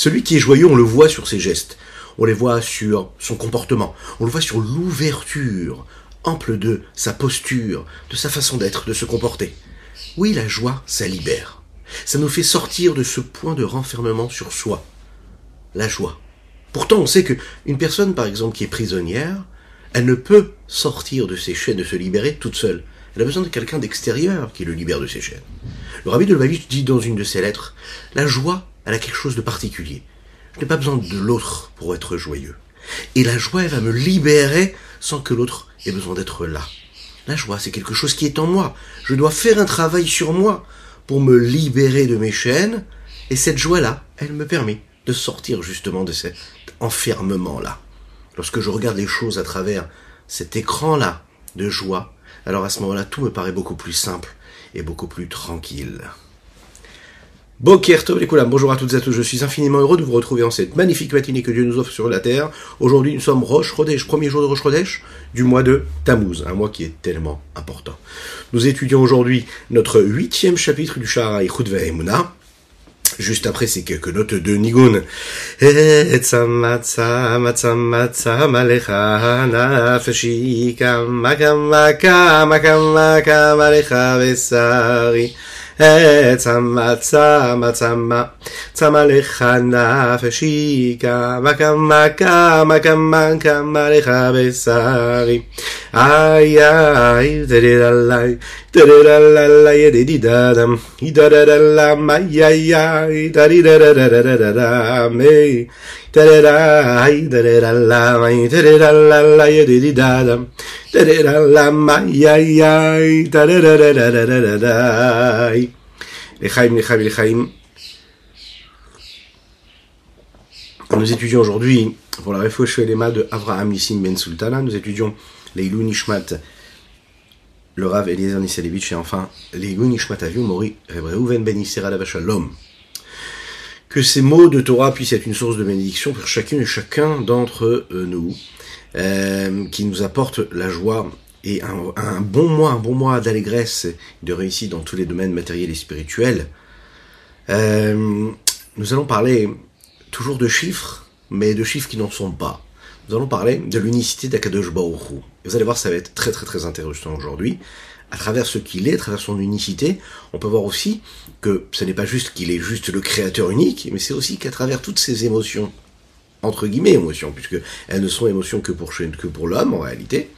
Celui qui est joyeux, on le voit sur ses gestes, on les voit sur son comportement, on le voit sur l'ouverture ample de sa posture, de sa façon d'être, de se comporter. Oui, la joie, ça libère. Ça nous fait sortir de ce point de renfermement sur soi. La joie. Pourtant, on sait que une personne, par exemple, qui est prisonnière, elle ne peut sortir de ses chaînes, de se libérer toute seule. Elle a besoin de quelqu'un d'extérieur qui le libère de ses chaînes. Le rabbi de Lubavitch dit dans une de ses lettres, la joie, elle a quelque chose de particulier. Je n'ai pas besoin de l'autre pour être joyeux. Et la joie, elle va me libérer sans que l'autre ait besoin d'être là. La joie, c'est quelque chose qui est en moi. Je dois faire un travail sur moi pour me libérer de mes chaînes. Et cette joie-là, elle me permet de sortir justement de cet enfermement-là. Lorsque je regarde les choses à travers cet écran-là de joie, alors à ce moment-là, tout me paraît beaucoup plus simple et beaucoup plus tranquille. Bonjour à toutes et à tous, je suis infiniment heureux de vous retrouver en cette magnifique matinée que Dieu nous offre sur la terre. Aujourd'hui nous sommes Roche Chodesh, premier jour de Roche Chodesh du mois de Tammuz, un mois qui est tellement important. Nous étudions aujourd'hui notre huitième chapitre du Shara Emuna. Juste après ces quelques notes de Nigun. צמא צמא צמא צמא לך נפשי כמה כמה כמה כמה כמה לך בשרי איי איי דדדלי דדדלי דדידדם דדדלם איי איי איי Nous étudions aujourd'hui, pour la réfouche Lema de Avraham Ben Sultana, nous étudions les Nishmat, le Rav Eliezer et enfin les Nishmat Mori Ben Shalom. Que ces mots de Torah puissent être une source de bénédiction pour chacune et chacun d'entre euh, nous, euh, qui nous apporte la joie et un, bon mois, un bon mois d'allégresse, de réussite dans tous les domaines matériels et spirituels. Euh, nous allons parler toujours de chiffres, mais de chiffres qui n'en sont pas. Nous allons parler de l'unicité d'Akadosh Baruch Vous allez voir, ça va être très très très intéressant aujourd'hui. À travers ce qu'il est, à travers son unicité, on peut voir aussi que ce n'est pas juste qu'il est juste le créateur unique, mais c'est aussi qu'à travers toutes ces émotions, entre guillemets émotions, puisque elles ne sont émotions que pour, que pour l'homme en réalité,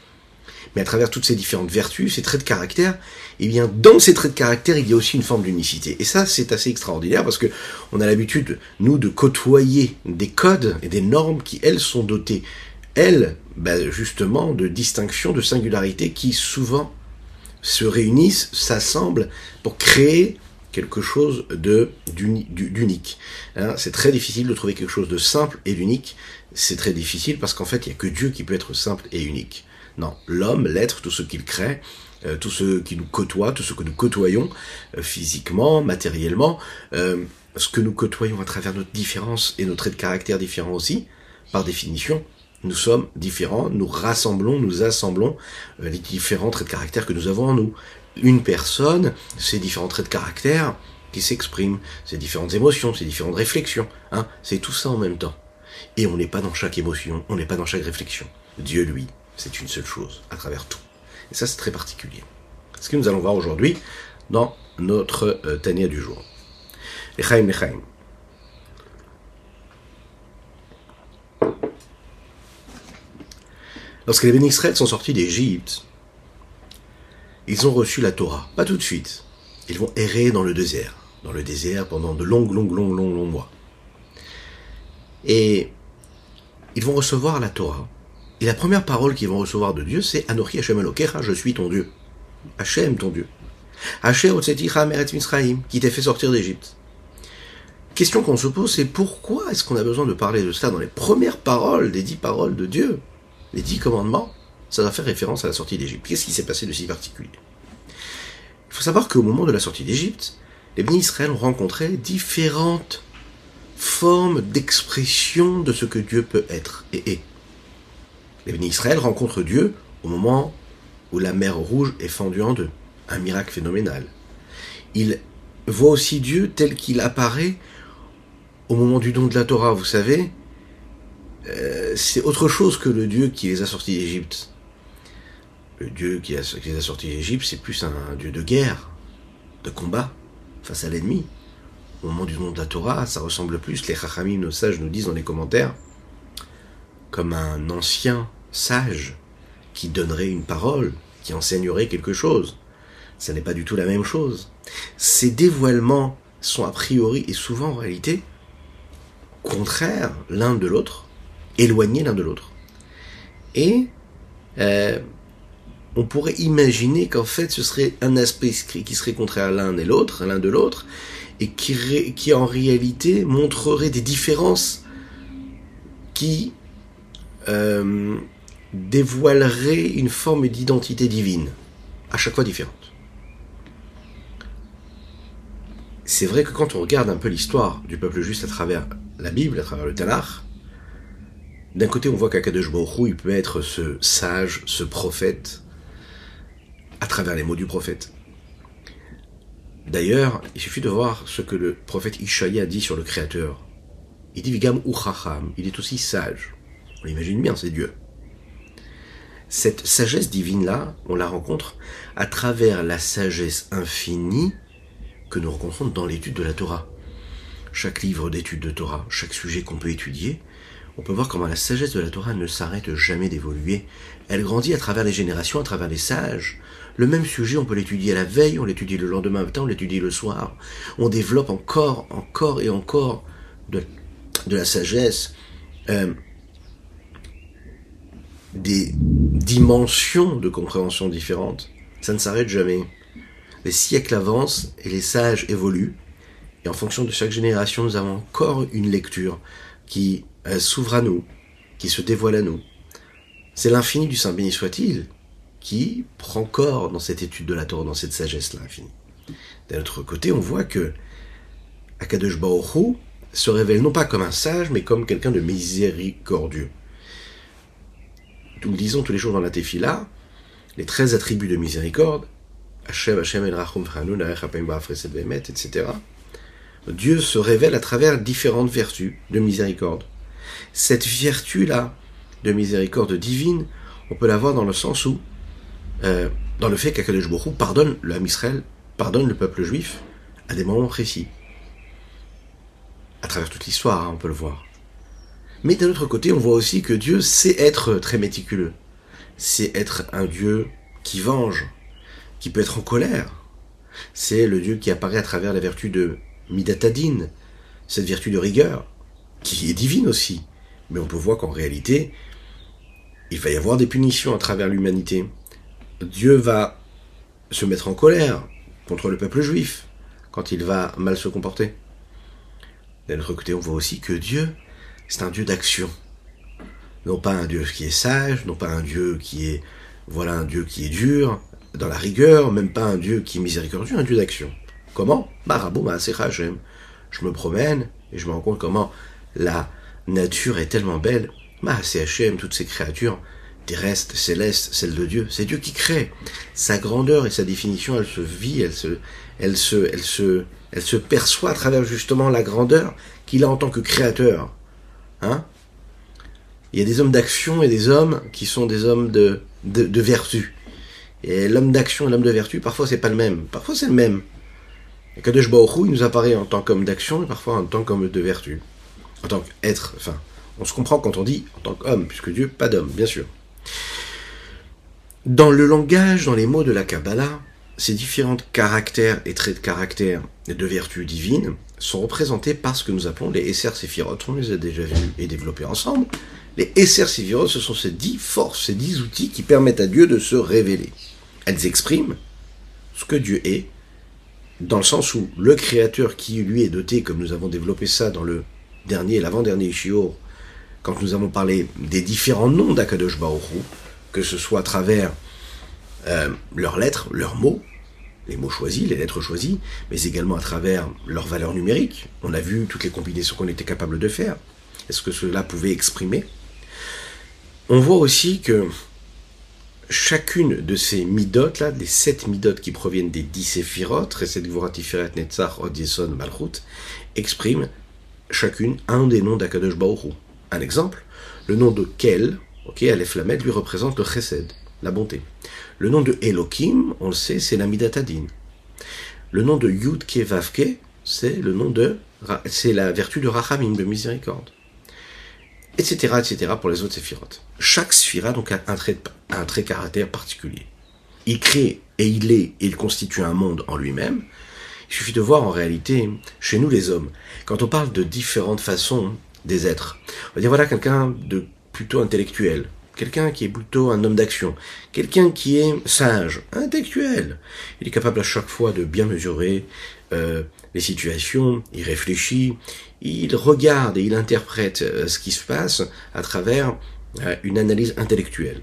mais à travers toutes ces différentes vertus, ces traits de caractère, eh bien, dans ces traits de caractère, il y a aussi une forme d'unicité. Et ça, c'est assez extraordinaire parce que on a l'habitude, nous, de côtoyer des codes et des normes qui, elles, sont dotées, elles, ben, justement, de distinctions, de singularités qui, souvent, se réunissent, s'assemblent pour créer quelque chose de d'unique. Hein, c'est très difficile de trouver quelque chose de simple et d'unique. C'est très difficile parce qu'en fait, il n'y a que Dieu qui peut être simple et unique. Non, l'homme, l'être, tout ce qu'il crée, euh, tout ce qui nous côtoie, tout ce que nous côtoyons euh, physiquement, matériellement, euh, ce que nous côtoyons à travers notre différence et nos traits de caractère différents aussi, par définition, nous sommes différents, nous rassemblons, nous assemblons les différents traits de caractère que nous avons en nous. Une personne, ces différents traits de caractère qui s'expriment, ces différentes émotions, ces différentes réflexions, hein, c'est tout ça en même temps. Et on n'est pas dans chaque émotion, on n'est pas dans chaque réflexion. Dieu, lui, c'est une seule chose à travers tout. Et ça, c'est très particulier. Ce que nous allons voir aujourd'hui dans notre euh, Tania du jour. Echaim, Echaim. Lorsque les Bénisraël sont sortis d'Égypte, ils ont reçu la Torah. Pas tout de suite. Ils vont errer dans le désert. Dans le désert pendant de longues, longues, longues, longues, longs mois. Et ils vont recevoir la Torah. Et la première parole qu'ils vont recevoir de Dieu, c'est Anochi Hashem Elokecha, je suis ton Dieu. Hashem, ton Dieu. Hashem Otseticha Meret Misraim, qui t'a fait sortir d'Égypte. Question qu'on se pose, c'est pourquoi est-ce qu'on a besoin de parler de cela dans les premières paroles des dix paroles de Dieu? Les dix commandements Ça doit faire référence à la sortie d'Égypte. Qu'est-ce qui s'est passé de si particulier? Il faut savoir qu'au moment de la sortie d'Égypte, les bénis Israël ont rencontré différentes formes d'expression de ce que Dieu peut être et est. Les bénis Israël rencontrent Dieu au moment où la mer rouge est fendue en deux. Un miracle phénoménal. Ils voient aussi Dieu tel qu'il apparaît au moment du don de la Torah, vous savez, euh, c'est autre chose que le Dieu qui les a sortis d'Égypte. Le Dieu qui, les a sortis d'Égypte, c'est plus un, Dieu de guerre, de combat face à l'ennemi. Au moment du don de la Torah, ça ressemble plus, les Chachamim, nos sages, nous disent dans les commentaires, comme un ancien sage qui donnerait une parole, qui enseignerait quelque chose. Ça n'est pas du tout la même chose. Ces dévoilements sont a priori et souvent en réalité contraires l'un de l'autre, éloignés l'un de l'autre. Et euh, on pourrait imaginer qu'en fait ce serait un aspect qui serait contraire l'un et l'autre, l'un de l'autre, et qui, en réalité montrerait des différences qui euh, dévoilerait une forme d'identité divine, à chaque fois différente. C'est vrai que quand on regarde un peu l'histoire du peuple juste à travers la Bible, à travers le Tanakh, d'un côté on voit qu'Akadosh il peut être ce sage, ce prophète, à travers les mots du prophète. D'ailleurs, il suffit de voir ce que le prophète Ishaïa dit sur le Créateur. Il dit Vigam Uchacham, il est aussi sage. On l'imagine bien, c'est Dieu. Cette sagesse divine-là, on la rencontre à travers la sagesse infinie que nous rencontrons dans l'étude de la Torah. Chaque livre d'étude de Torah, chaque sujet qu'on peut étudier, on peut voir comment la sagesse de la Torah ne s'arrête jamais d'évoluer. Elle grandit à travers les générations, à travers les sages. Le même sujet, on peut l'étudier la veille, on l'étudie le lendemain matin, on l'étudie le soir. On développe encore, encore et encore de, la sagesse. Euh, des dimensions de compréhension différentes. Ça ne s'arrête jamais. Les siècles avancent et les sages évoluent. Et en fonction de chaque génération, nous avons encore une lecture qui euh, s'ouvre à nous, qui se dévoile à nous. C'est l'infini du Saint béni soit-il qui prend corps dans cette étude de la Torah, dans cette sagesse-là infinie. D'un autre côté, on voit que Akadosh Baruch se révèle non pas comme un sage, mais comme quelqu'un de miséricordieux nous le disons tous les jours dans la Tefila, les 13 attributs de miséricorde, Hashem, Hashem, El Rachum, etc. Dieu se révèle à travers différentes vertus de miséricorde. Cette vertu-là de miséricorde divine, on peut la voir dans le sens où, euh, dans le fait qu'Akadosh Baruch pardonne l'homme Israël, pardonne le peuple juif à des moments précis. À travers toute l'histoire, hein, on peut le voir. Mais d'un autre côté, on voit aussi que Dieu sait être très méticuleux. C'est être un Dieu qui venge, qui peut être en colère. C'est le Dieu qui apparaît à travers la vertu de Midatadine, cette vertu de rigueur, qui est divine aussi. Mais on peut voir qu'en réalité, il va y avoir des punitions à travers l'humanité. Dieu va se mettre en colère contre le peuple juif quand il va mal se comporter. D'un autre côté, on voit aussi que Dieu c'est un Dieu d'action. Non pas un Dieu qui est sage, non pas un Dieu qui est, voilà, un Dieu qui est dur, dans la rigueur, même pas un Dieu qui est miséricordieux, un Dieu d'action. Comment? Je me promène et je me rends compte comment la nature est tellement belle. Hachem, toutes ces créatures terrestres, célestes, celles de Dieu, c'est Dieu qui crée. Sa grandeur et sa définition, elle se vit, elle se, elle se, elle se, elle se perçoit à travers justement la grandeur qu'il a en tant que créateur. Hein? Il y a des hommes d'action et des hommes qui sont des hommes de, de, vertu. Et l'homme d'action et l'homme de vertu, parfois c'est pas le même. Parfois c'est le même. Et Kadosh Baruch il nous apparaît en tant qu'homme d'action et parfois en tant qu'homme de vertu. En tant qu'être, enfin, on se comprend quand on dit en tant qu'homme, puisque Dieu, pas d'homme, bien sûr. Dans le langage, dans les mots de la Kabbalah, ces différents caractères et traits de caractère de vertu divine sont représentés par ce que nous appelons les Esser Séphirot. On les a déjà vus et développés ensemble. Les Esser Séphirot, ce sont ces dix forces, ces dix outils qui permettent à Dieu de se révéler. Elles expriment ce que Dieu est, dans le sens où le Créateur qui lui est doté, comme nous avons développé ça dans le dernier, l'avant-dernier Shiur, quand nous avons parlé des différents noms d'Akadosh Baruch que ce soit à travers euh, leurs lettres, leurs mots, les mots choisis, les lettres choisies, mais également à travers leurs valeurs numériques. On a vu toutes les combinaisons qu'on était capable de faire. Est-ce que cela pouvait exprimer? On voit aussi que chacune de ces midotes, là, des sept midotes qui proviennent des dix séphirotes, Reset Gvura Tiferet Netzach Od Malchut, exprime chacune un des noms d'Akadosh Baruch Un exemple, le nom de Kel, ok, Aleph Lamed, lui représente le Chesed, la bonté. Le nom de Elohim, on le sait, c'est la Midatadin. Le nom de Yud Kevavke, c'est le nom de, c'est la vertu de Rachamim, de miséricorde. Etc., etc., pour les autres séphirotes. Chaque sphira, donc, a un trait, un trait caractère particulier. Il crée et il est et il constitue un monde en lui-même. Il suffit de voir en réalité, chez nous les hommes, quand on parle de différentes façons des êtres, on va dire voilà quelqu'un de plutôt intellectuel, quelqu'un qui est plutôt un homme d'action, quelqu'un qui est sage, intellectuel. Il est capable à chaque fois de bien mesurer euh, les situations, il réfléchit, il regarde et il interprète euh, ce qui se passe à travers euh, une analyse intellectuelle.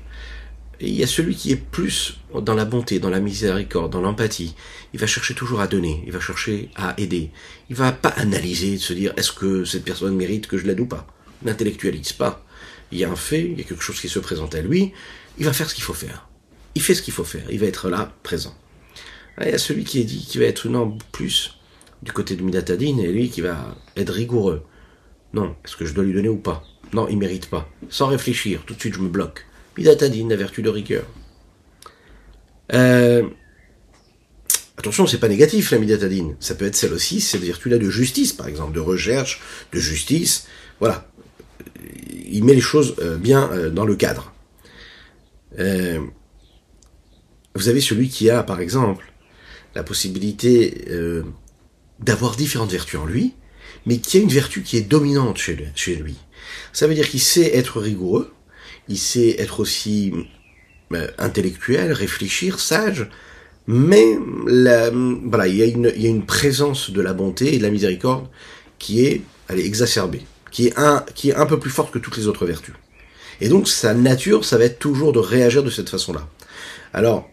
Il y a celui qui est plus dans la bonté, dans la miséricorde, dans l'empathie. Il va chercher toujours à donner, il va chercher à aider. Il va pas analyser, se dire est-ce que cette personne mérite que je l'aide ou pas? N'intellectualise pas. Il y a un fait, il y a quelque chose qui se présente à lui, il va faire ce qu'il faut faire. Il fait ce qu'il faut faire, il va être là, présent. il y a celui qui est dit, qui va être non plus du côté de Midatadine, et lui qui va être rigoureux. Non, est-ce que je dois lui donner ou pas? Non, il mérite pas. Sans réfléchir, tout de suite je me bloque. La vertu de rigueur. Euh, attention, c'est pas négatif la midatadine. Ça peut être celle aussi, cette vertu-là de justice, par exemple, de recherche, de justice. Voilà. Il met les choses euh, bien euh, dans le cadre. vous avez celui qui a, par exemple, la possibilité d'avoir différentes vertus en lui, mais qui a une vertu qui est dominante chez lui. Ça veut dire qu'il sait être rigoureux, il sait être aussi euh, intellectuel, réfléchir, sage, mais voilà, il y, a une, il y a une présence de la bonté et de la miséricorde qui est, elle est exacerbée, qui est un, qui est un peu plus forte que toutes les autres vertus. Et donc sa nature, ça va être toujours de réagir de cette façon-là. Alors,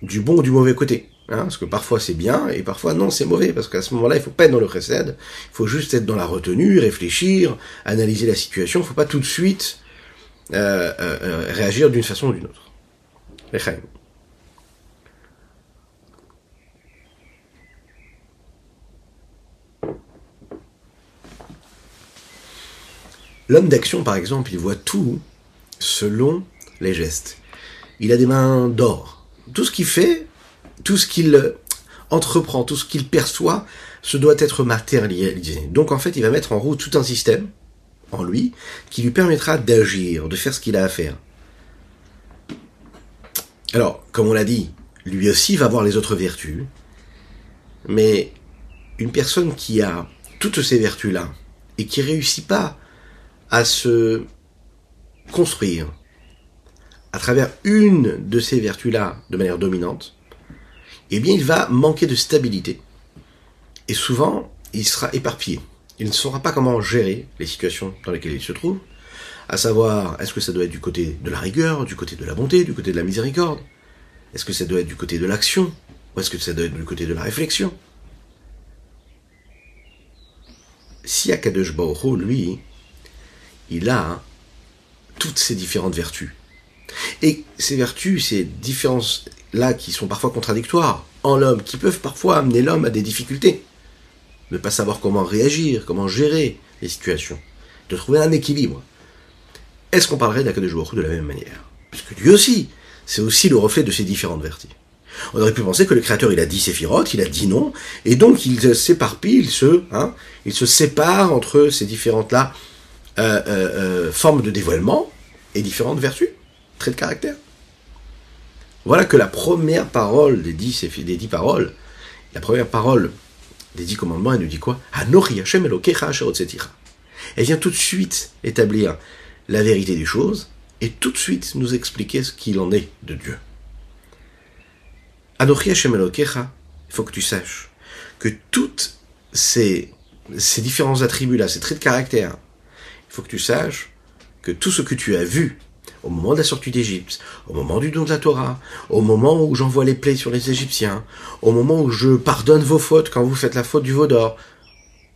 du bon ou du mauvais côté. Hein, parce que parfois c'est bien et parfois non c'est mauvais parce qu'à ce moment-là il faut pas être dans le chesed, il faut juste être dans la retenue, réfléchir, analyser la situation, il faut pas tout de suite euh, euh, euh, réagir d'une façon ou d'une autre. L'homme d'action, par exemple, il voit tout selon les gestes. Il a des mains d'or. Tout ce qu'il fait, tout ce qu'il entreprend, tout ce qu'il perçoit, ce doit être matérialisé. Donc en fait, il va mettre en route tout un système en lui qui lui permettra d'agir, de faire ce qu'il a à faire. Alors, comme on l'a dit, lui aussi va voir les autres vertus, mais une personne qui a toutes ces vertus-là et qui réussit pas à se construire à travers une de ces vertus-là de manière dominante, eh bien il va manquer de stabilité. Et souvent, il sera éparpillé il ne saura pas comment gérer les situations dans lesquelles il se trouve, à savoir, est-ce que ça doit être du côté de la rigueur, du côté de la bonté, du côté de la miséricorde? Est-ce que ça doit être du côté de l'action Ou est-ce que ça doit être du côté de la réflexion? Si Akadosh Baruch lui, il a toutes ces différentes vertus. Et ces vertus, ces différences-là qui sont parfois contradictoires en l'homme, qui peuvent parfois amener l'homme à des difficultés ne pas savoir comment réagir, comment gérer les situations, de trouver un équilibre. Est-ce qu'on parlerait d'Akadosh de la même manière? Puisque lui aussi, c'est aussi le reflet de ces différentes vertus. On aurait pu penser que le Créateur, il a dit séphirotes, il a dit non, et donc il s'éparpille, il se, hein, il se sépare entre ces différentes-là euh, euh, euh, formes de dévoilement et différentes vertus, traits de caractère. Voilà que la première parole des dix, des dix paroles, la première parole des dix commandements, elle nous dit quoi Elle vient tout de suite établir la vérité des choses et tout de suite nous expliquer ce qu'il en est de Dieu. Il faut que tu saches que toutes ces, ces différents attributs-là, ces traits de caractère, il faut que tu saches que tout ce que tu as vu au moment de la sortie d'Égypte, au moment du don de la Torah, au moment où j'envoie les plaies sur les Égyptiens, au moment où je pardonne vos fautes quand vous faites la faute du veau d'or,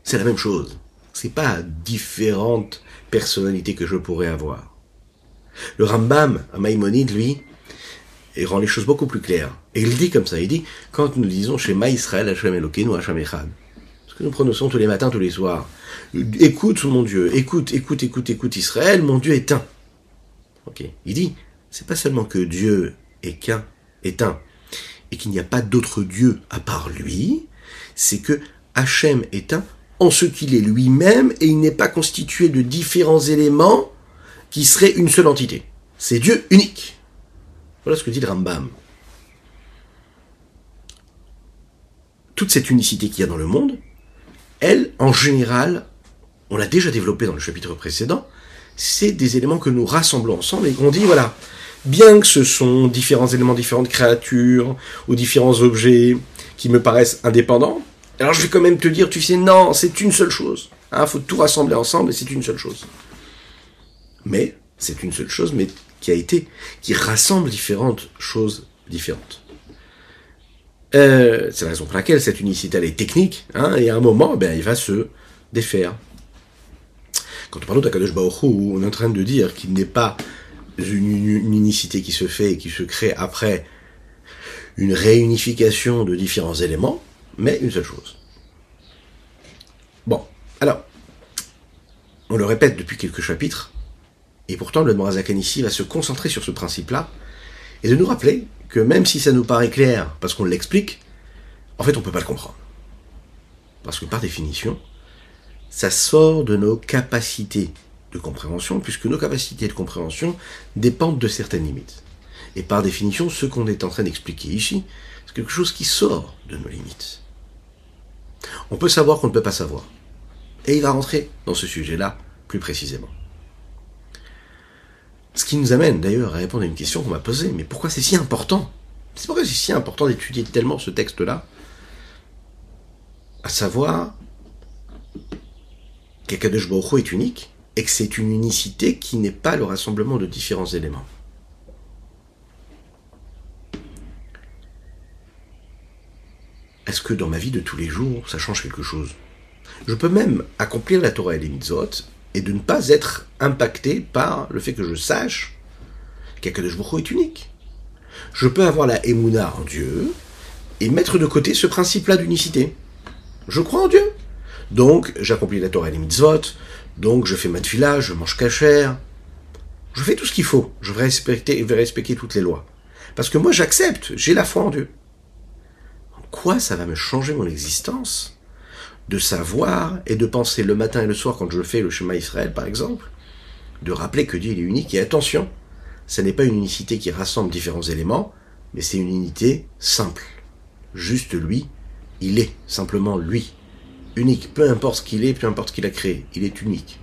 c'est la même chose. C'est pas différentes personnalités que je pourrais avoir. Le Rambam, à Maïmonide, lui, rend les choses beaucoup plus claires. Et il dit comme ça, il dit, quand nous disons chez Israël, Hashem Elokeinu, Hashem Echad, parce que nous prononçons tous les matins, tous les soirs. Écoute mon Dieu, écoute, écoute, écoute, écoute Israël, mon Dieu est un. Il dit, c'est pas seulement que Dieu est un, et qu'il n'y a pas d'autre Dieu à part lui, c'est que Hachem est un en ce qu'il est lui-même et il n'est pas constitué de différents éléments qui seraient une seule entité. C'est Dieu unique. Voilà ce que dit le Rambam. Toute cette unicité qu'il y a dans le monde, elle, en général, on l'a déjà développé dans le chapitre précédent, c'est des éléments que nous rassemblons ensemble et qu'on dit, voilà, bien que ce sont différents éléments, différentes créatures ou différents objets qui me paraissent indépendants, alors je vais quand même te dire, tu sais, non, c'est une seule chose. Il hein, faut tout rassembler ensemble et c'est une seule chose. Mais, c'est une seule chose, mais qui a été, qui rassemble différentes choses différentes. Euh, c'est la raison pour laquelle cette unicité elle est technique, hein, et à un moment, ben, il va se défaire. Quand on parle d'Akadosh Baruch on est en train de dire qu'il n'est pas une, unicité qui se fait et qui se crée après une réunification de différents éléments, mais une seule chose. Bon, alors, on le répète depuis quelques chapitres, et pourtant le Morazakan ici va se concentrer sur ce principe-là, et de nous rappeler que même si ça nous paraît clair, parce qu'on l'explique, en fait on ne peut pas le comprendre. Parce que par définition, ça sort de nos capacités de compréhension, puisque nos capacités de compréhension dépendent de certaines limites. Et par définition, ce qu'on est en train d'expliquer ici, c'est quelque chose qui sort de nos limites. On peut savoir qu'on ne peut pas savoir. Et il va rentrer dans ce sujet-là plus précisément. Ce qui nous amène d'ailleurs à répondre à une question qu'on m'a posée, mais pourquoi c'est si important? C'est pourquoi c'est si important d'étudier tellement ce texte-là? À savoir qu'Akadosh est unique et que c'est une unicité qui n'est pas le rassemblement de différents éléments. Est-ce que dans ma vie de tous les jours, ça change quelque chose? Je peux même accomplir la Torah et les mitzvot et de ne pas être impacté par le fait que je sache qu'Akadosh Baruch est unique. Je peux avoir la Emouna en Dieu et mettre de côté ce principe-là d'unicité. Je crois en Dieu. Donc, j'accomplis la Torah et les mitzvot, donc je fais ma tefila, je mange cachère, je fais tout ce qu'il faut, je vais respecter, vais respecter toutes les lois. Parce que moi j'accepte, j'ai la foi en Dieu. En quoi ça va me changer mon existence de savoir et de penser le matin et le soir quand je fais le chemin Israël par exemple, de rappeler que Dieu est unique et attention, ce n'est pas une unicité qui rassemble différents éléments, mais c'est une unité simple. Juste lui, il est simplement lui unique, peu importe ce qu'il est, peu importe ce qu'il a créé, il est unique.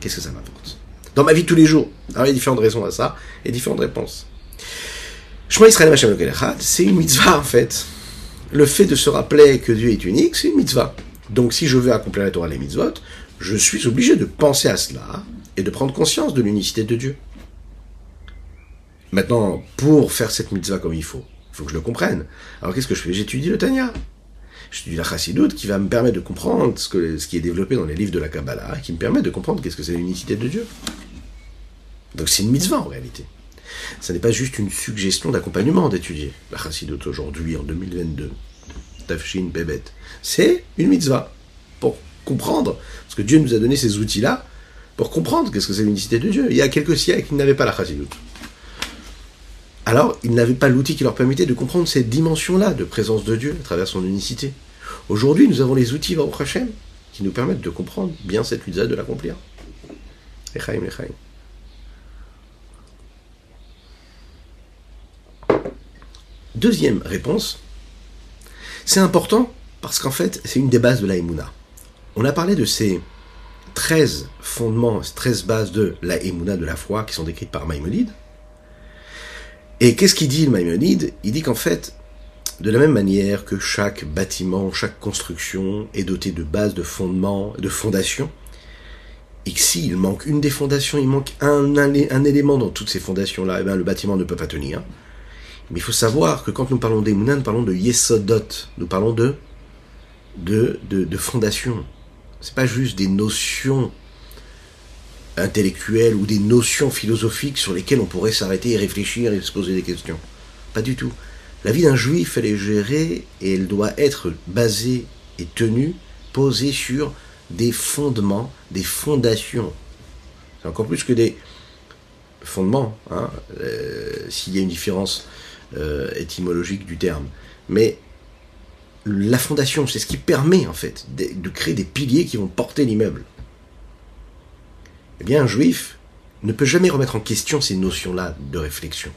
Qu'est-ce que ça m'apporte? Dans ma vie tous les jours. Alors il y a différentes raisons à ça et différentes réponses. Shema Israël c'est une mitzvah en fait. Le fait de se rappeler que Dieu est unique, c'est une mitzvah. Donc si je veux accomplir la Torah les mitzvot, je suis obligé de penser à cela et de prendre conscience de l'unicité de Dieu. Maintenant, pour faire cette mitzvah comme il faut, il faut que je le comprenne. Alors qu'est-ce que je fais? J'étudie le Tanya je dis la chassidoute qui va me permettre de comprendre ce, qui est développé dans les livres de la Kabbalah, qui me permet de comprendre qu'est-ce que c'est l'unicité de Dieu. Donc c'est une mitzvah en réalité. Ce n'est pas juste une suggestion d'accompagnement d'étudier la chassidoute aujourd'hui, en 2022. Tafshin, Bebet. C'est une mitzvah pour comprendre, parce que Dieu nous a donné ces outils-là pour comprendre qu'est-ce que c'est l'unicité de Dieu. Il y a quelques siècles, ils n'avaient pas la chassidoute. Alors, ils n'avaient pas l'outil qui leur permettait de comprendre cette dimension-là de présence de Dieu à travers son unicité. Aujourd'hui, nous avons les outils Baruch Hashem qui nous permettent de comprendre bien cette mitzvah, de l'accomplir. Echaim, echaim. Deuxième réponse, c'est important parce qu'en fait, c'est une des bases de la On a parlé de ces 13 fondements, 13 bases de la de la foi, qui sont décrites par Maïmonide. Et qu'est-ce qu'il dit le Maïmonide Il dit qu'en fait, de la même manière que chaque bâtiment, chaque construction est doté de bases, de fondements, de fondations, et que s'il manque une des fondations, il manque un, élément dans toutes ces fondations-là, et eh bien le bâtiment ne peut pas tenir. Mais il faut savoir que quand nous parlons d'Emouna, nous parlons de Yesodot, nous parlons de, de, de, de fondation. C'est pas juste des notions intellectuelles ou des notions philosophiques sur lesquelles on pourrait s'arrêter et réfléchir et se poser des questions. Pas du tout. La vie d'un juif, elle est gérée et elle doit être basée et tenue posé sur des fondements, des fondations. C'est encore plus que des fondements, hein, euh, s'il y a une différence euh, étymologique du terme. Mais la fondation, c'est ce qui permet en fait de créer des piliers qui vont porter l'immeuble. Eh bien, un juif ne peut jamais remettre en question ces notions-là de réflexion.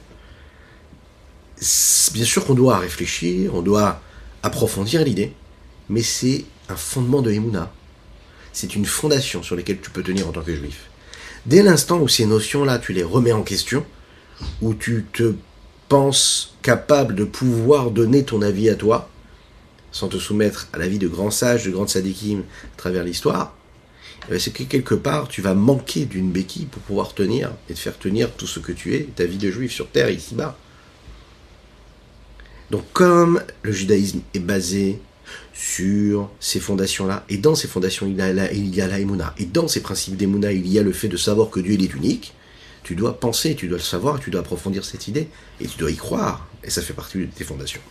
Bien sûr qu'on doit réfléchir, on doit approfondir l'idée, mais c'est un fondement de Emouna. C'est une fondation sur laquelle tu peux tenir en tant que juif. Dès l'instant où ces notions-là, tu les remets en question, où tu te penses capable de pouvoir donner ton avis à toi, sans te soumettre à l'avis de grands sages, de grands sadikim à travers l'histoire, c'est que quelque part, tu vas manquer d'une béquille pour pouvoir tenir et te faire tenir tout ce que tu es, ta vie de juif sur terre, ici-bas. Donc comme le judaïsme est basé sur ces fondations-là, et dans ces fondations, il y a la, il et dans ces principes d'Emouna, il y a le fait de savoir que Dieu est unique, tu dois penser, tu dois le savoir, tu dois approfondir cette idée, et tu dois y croire, et ça fait partie de tes fondations.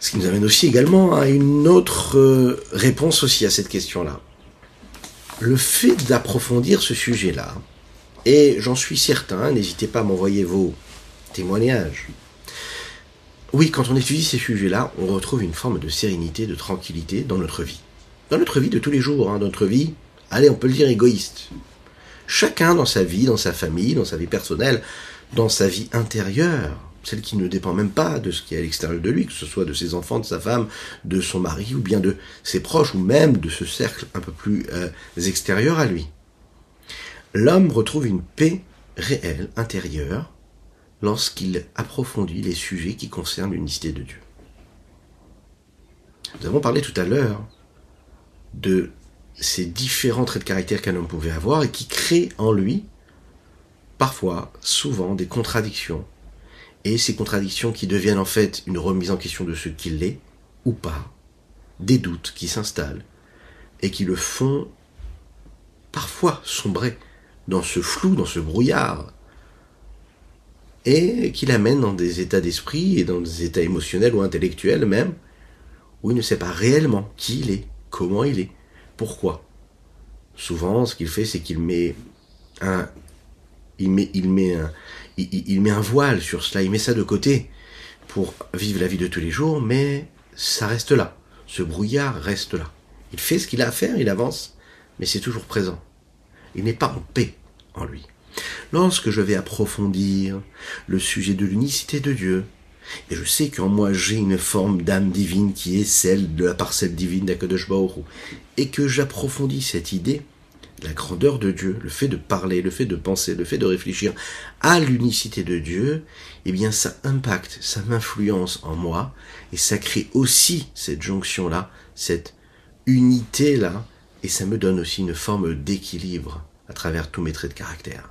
Ce qui nous amène aussi également à une autre euh, réponse aussi à cette question-là. Le fait d'approfondir ce sujet-là, et j'en suis certain, n'hésitez pas à m'envoyer vos témoignages. Oui, quand on étudie ces sujets-là, on retrouve une forme de sérénité, de tranquillité dans notre vie. Dans notre vie de tous les jours, hein, notre vie, allez, on peut le dire égoïste. Chacun dans sa vie, dans sa famille, dans sa vie personnelle, dans sa vie intérieure, celle qui ne dépend même pas de ce qui est à l'extérieur de lui, que ce soit de ses enfants, de sa femme, de son mari, ou bien de ses proches, ou même de ce cercle un peu plus euh, extérieur à lui. L'homme retrouve une paix réelle, intérieure, lorsqu'il approfondit les sujets qui concernent l'unicité de Dieu. Nous avons parlé tout à l'heure de ces différents traits de caractère qu'un homme pouvait avoir et qui créent en lui parfois, souvent, des contradictions et ces contradictions qui deviennent en fait une remise en question de ce qu'il est ou pas, des doutes qui s'installent et qui le font parfois sombrer dans ce flou, dans ce brouillard, et qui l'amène dans des états d'esprit et dans des états émotionnels ou intellectuels même, où il ne sait pas réellement qui il est, comment il est, pourquoi. Souvent, ce qu'il fait, c'est qu'il met un, il met, il met un, il, met un voile sur cela, il met ça de côté pour vivre la vie de tous les jours, mais ça reste là. Ce brouillard reste là. Il fait ce qu'il a à faire, il avance, mais c'est toujours présent. Il n'est pas en paix en lui. Lorsque je vais approfondir le sujet de l'unicité de Dieu, et je sais qu'en moi j'ai une forme d'âme divine qui est celle de la parcelle divine d'Akadosh et que j'approfondis cette idée, la grandeur de Dieu, le fait de parler, le fait de penser, le fait de réfléchir à l'unicité de Dieu, eh bien ça impacte, ça m'influence en moi et ça crée aussi cette jonction-là, cette unité-là et ça me donne aussi une forme d'équilibre à travers tous mes traits de caractère.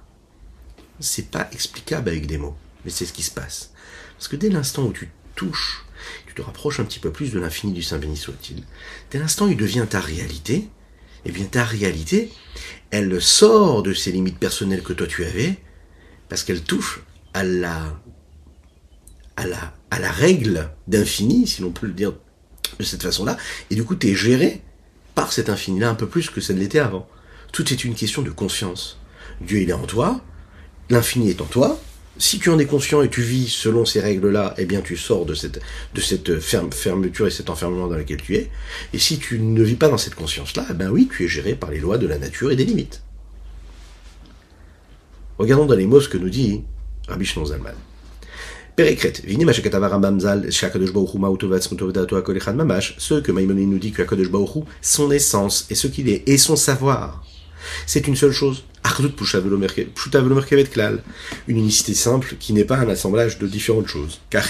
C'est pas explicable avec des mots, mais c'est ce qui se passe. Parce que dès l'instant où tu touches, tu te rapproches un petit peu plus de l'infini du Saint béni soit-il, dès l'instant où il devient ta réalité, eh bien ta réalité, elle sort de ces limites personnelles que toi tu avais, parce qu'elle touche à la, à la, à la règle d'infini, si l'on peut le dire de cette façon-là, et du coup tu es géré par cet infini-là un peu plus que ça ne l'était avant. Tout est une question de conscience. Dieu il est en toi, l'infini est en toi, si tu en es conscient et tu vis selon ces règles-là, eh bien tu sors de cette, fermeture et cet enfermement dans lequel tu es. Et si tu ne vis pas dans cette conscience-là, eh ben oui, tu es géré par les lois de la nature et des limites. Regardons dans les mots ce que nous dit Rabbi Shnon Zalman. Ce que Maïmonide nous dit que Akadosh son essence et ce qu'il est, et son savoir, c'est une seule chose. Une unicité simple qui n'est pas un assemblage de différentes choses. Car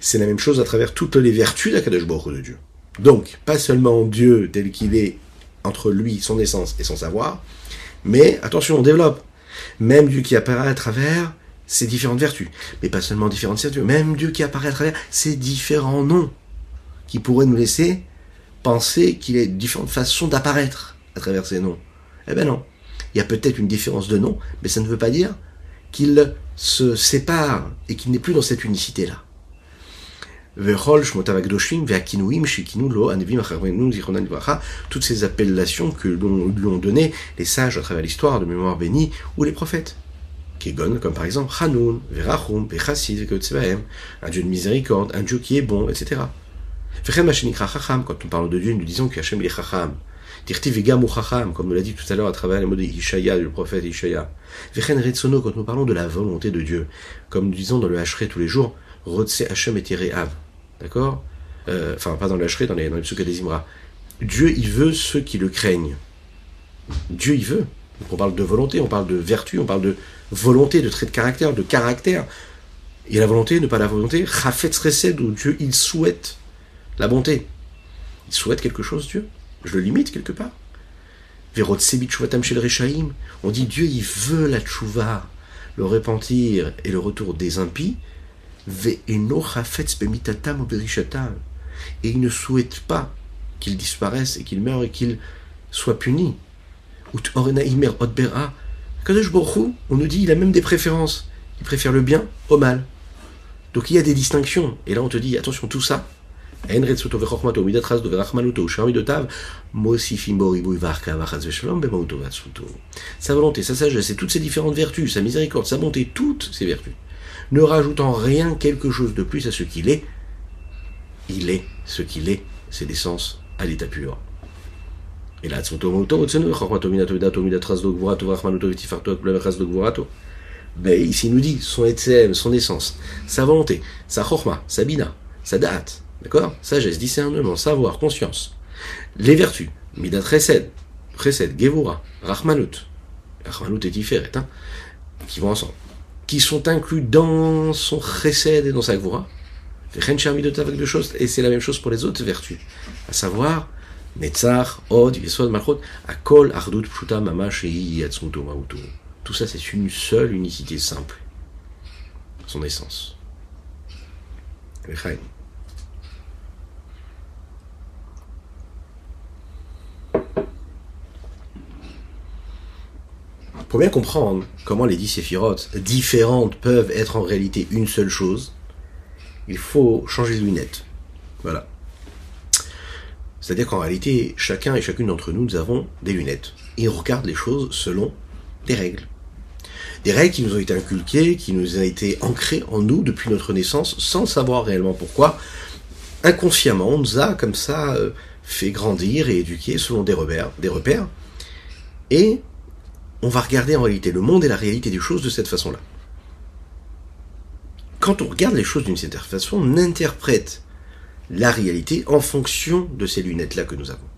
c'est la même chose à travers toutes les vertus d'Akadosh de Dieu. Donc, pas seulement Dieu tel qu'il est entre lui, son essence et son savoir, mais attention, on développe. Même Dieu qui apparaît à travers ses différentes vertus. Mais pas seulement différentes vertus, même Dieu qui apparaît à travers ses différents noms, qui pourraient nous laisser penser qu'il a différentes façons d'apparaître à travers ces noms. Eh ben non. Il y a peut-être une différence de nom, mais ça ne veut pas dire qu'il se sépare et qu'il n'est plus dans cette unicité-là. toutes ces appellations que lui ont donné les sages à travers l'histoire de mémoire bénie ou les prophètes. Kegon, comme par exemple Hanoun, Verachum, Vechassid, un Dieu de miséricorde, un Dieu qui est bon, etc. Quand on parle de Dieu, nous disons qu'Hachem est Chacham. Comme nous l'a dit tout à l'heure à travers les mots de Ishaya, du prophète Ishaya. quand nous parlons de la volonté de Dieu, comme nous disons dans le Hachré tous les jours, Rotse Hachem et Av. D'accord euh, Enfin, pas dans le dans les, dans les des Imra. Dieu, il veut ceux qui le craignent. Dieu, il veut. on parle de volonté, on parle de vertu, on parle de volonté, de trait de caractère, de caractère. A la volonté, ne pas la volonté. Chafetz Resed, où Dieu, il souhaite la bonté. Il souhaite quelque chose, Dieu? Je le limite quelque part. On dit Dieu, il veut la tchouva, le repentir et le retour des impies. Et il ne souhaite pas qu'il disparaisse et qu'il meure et qu'il soit puni. On nous dit il a même des préférences. Il préfère le bien au mal. Donc il y a des distinctions. Et là on te dit attention, tout ça, sa volonté, sa sagesse et toutes ces différentes vertus, sa miséricorde, sa bonté, toutes ces vertus, ne rajoutant rien quelque chose de plus à ce qu'il est, il est ce qu'il est, c'est l'essence à l'état pur. Et là, il nous dit son etzem, son essence, sa volonté, sa chorma, sa bina, sa date, D'accord? Sagesse, discernement, savoir, conscience. Les vertus, Midat Chesed, Chesed, Gevura, Rachmanut, Rachmanut et Tiferet, qui vont ensemble, qui sont inclus dans son Chesed et dans sa Gevura, avec deux choses, et c'est la même chose pour les autres vertus, à savoir, Netzach, Od, Yesod, Malchot, Akol, Ardut, Pshuta, Mamash et Yatsmuto, Mautu. Tout ça, c'est une seule unicité simple. Son essence. Pour bien comprendre comment les dix séphirotes différentes peuvent être en réalité une seule chose, il faut changer de lunettes. Voilà. C'est-à-dire qu'en réalité, chacun et chacune d'entre nous, nous avons des lunettes. Et on regarde les choses selon des règles. Des règles qui nous ont été inculquées, qui nous ont été ancrées en nous depuis notre naissance, sans savoir réellement pourquoi. Inconsciemment, on nous a comme ça euh, fait grandir et éduquer selon des repères. Des repères. Et on va regarder en réalité le monde et la réalité des choses de cette façon-là. Quand on regarde les choses d'une certaine façon, on interprète la réalité en fonction de ces lunettes-là que nous avons.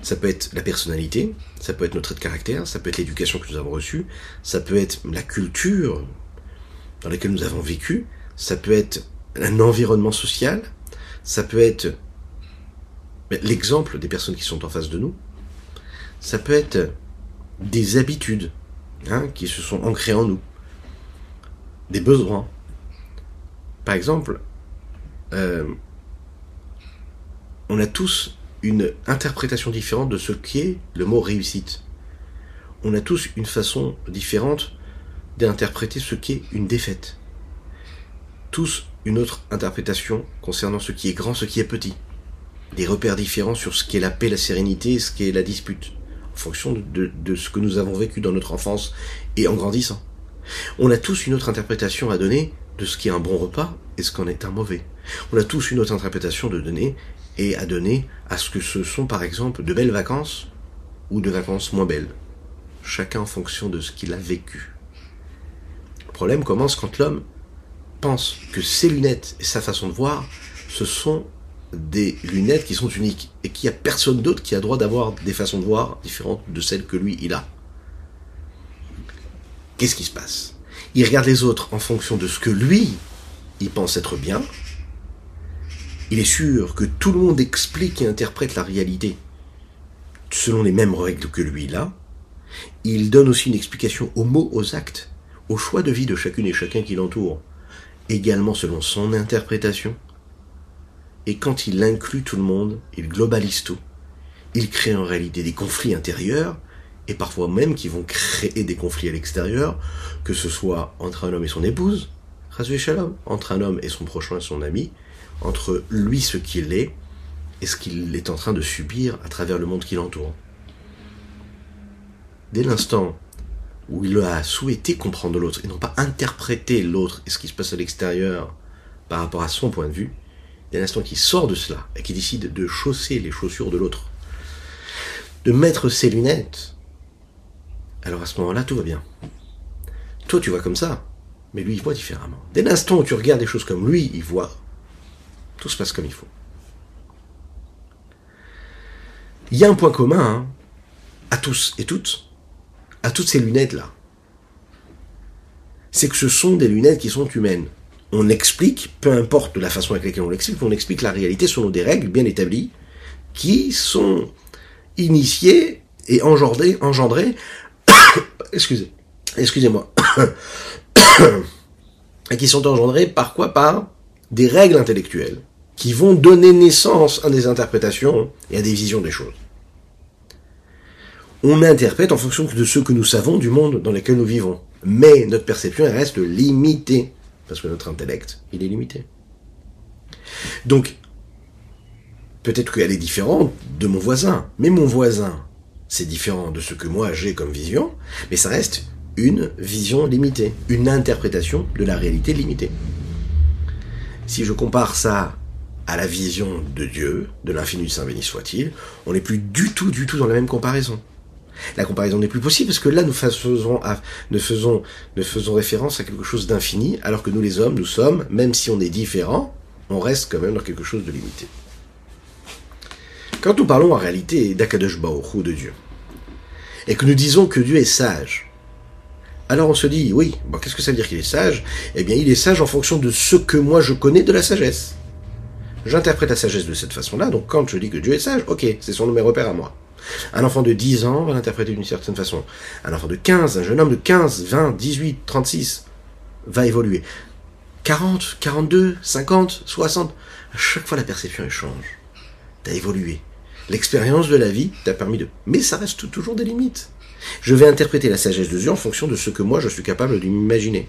Ça peut être la personnalité, ça peut être notre trait de caractère, ça peut être l'éducation que nous avons reçue, ça peut être la culture dans laquelle nous avons vécu, ça peut être un environnement social, ça peut être l'exemple des personnes qui sont en face de nous, ça peut être des habitudes hein, qui se sont ancrées en nous, des besoins. Par exemple, euh, on a tous une interprétation différente de ce qu'est le mot réussite. On a tous une façon différente d'interpréter ce qu'est une défaite. Tous une autre interprétation concernant ce qui est grand, ce qui est petit. Des repères différents sur ce qu'est la paix, la sérénité, ce qu'est la dispute fonction de, ce que nous avons vécu dans notre enfance et en grandissant. On a tous une autre interprétation à donner de ce qui est un bon repas et ce qu'en est un mauvais. On a tous une autre interprétation de donner et à donner à ce que ce sont par exemple de belles vacances ou de vacances moins belles. Chacun en fonction de ce qu'il a vécu. Le problème commence quand l'homme pense que ses lunettes et sa façon de voir, ce sont des lunettes qui sont uniques et qu'il n'y a personne d'autre qui a droit d'avoir des façons de voir différentes de celles que lui il a. Qu'est-ce qui se passe? Il regarde les autres en fonction de ce que lui il pense être bien. Il est sûr que tout le monde explique et interprète la réalité selon les mêmes règles que lui là. Il donne aussi une explication aux mots, aux actes, au choix de vie de chacune et chacun qui l'entoure, également selon son interprétation et quand il inclut tout le monde, il globalise tout. Il crée en réalité des conflits intérieurs, et parfois même qui vont créer des conflits à l'extérieur, que ce soit entre un homme et son épouse, shalom, entre un homme et son prochain et son ami, entre lui ce qu'il est et ce qu'il est en train de subir à travers le monde qui l'entoure. Dès l'instant où il a souhaité comprendre l'autre et non pas interpréter l'autre et ce qui se passe à l'extérieur par rapport à son point de vue, dès l'instant qu'il sort de cela et qu'il décide de chausser les chaussures de l'autre, de mettre ses lunettes, alors à ce moment-là, tout va bien. Toi, tu vois comme ça, mais lui, il voit différemment. Dès l'instant où tu regardes des choses comme lui, il voit, tout se passe comme il faut. Il y a un point commun hein, à tous et toutes, à toutes ces lunettes-là. C'est que ce sont des lunettes qui sont humaines. On explique, peu importe la façon avec laquelle on l'explique, on explique la réalité selon des règles bien établies qui sont initiées et engendrées, excusez, excusez-moi, et qui sont engendrées par quoi? Par des règles intellectuelles qui vont donner naissance à des interprétations et à des visions des choses. On interprète en fonction de ce que nous savons du monde dans lequel nous vivons. Mais notre perception reste limitée, parce que notre intellect, il est limité. Donc, peut-être qu'elle est différente de mon voisin, mais mon voisin, c'est différent de ce que moi j'ai comme vision, mais ça reste une vision limitée, une interprétation de la réalité limitée. Si je compare ça à la vision de Dieu, de l'infini Saint béni soit-il, on n'est plus du tout, du tout dans la même comparaison. La comparaison n'est plus possible parce que là nous faisons, faisons, référence à quelque chose d'infini, alors que nous les hommes, nous sommes, même si on est différents, on reste quand même dans quelque chose de limité. Quand nous parlons en réalité d'Akadosh Baruch de Dieu, et que nous disons que Dieu est sage, alors on se dit, oui, bon, qu'est-ce que ça veut dire qu'il est sage? Eh bien, il est sage en fonction de ce que moi je connais de la sagesse. J'interprète la sagesse de cette façon-là, donc quand je dis que Dieu est sage, ok, c'est son numéro repère à moi. Un enfant de 10 ans va l'interpréter d'une certaine façon. Un enfant de 15, un jeune homme de 15, 20, 18, 36 va évoluer. 40, 42, 50, 60, à chaque fois la perception change. T'as évolué. L'expérience de la vie t'a permis de... Mais ça reste toujours des limites. Je vais interpréter la sagesse de Dieu en fonction de ce que moi je suis capable de m'imaginer.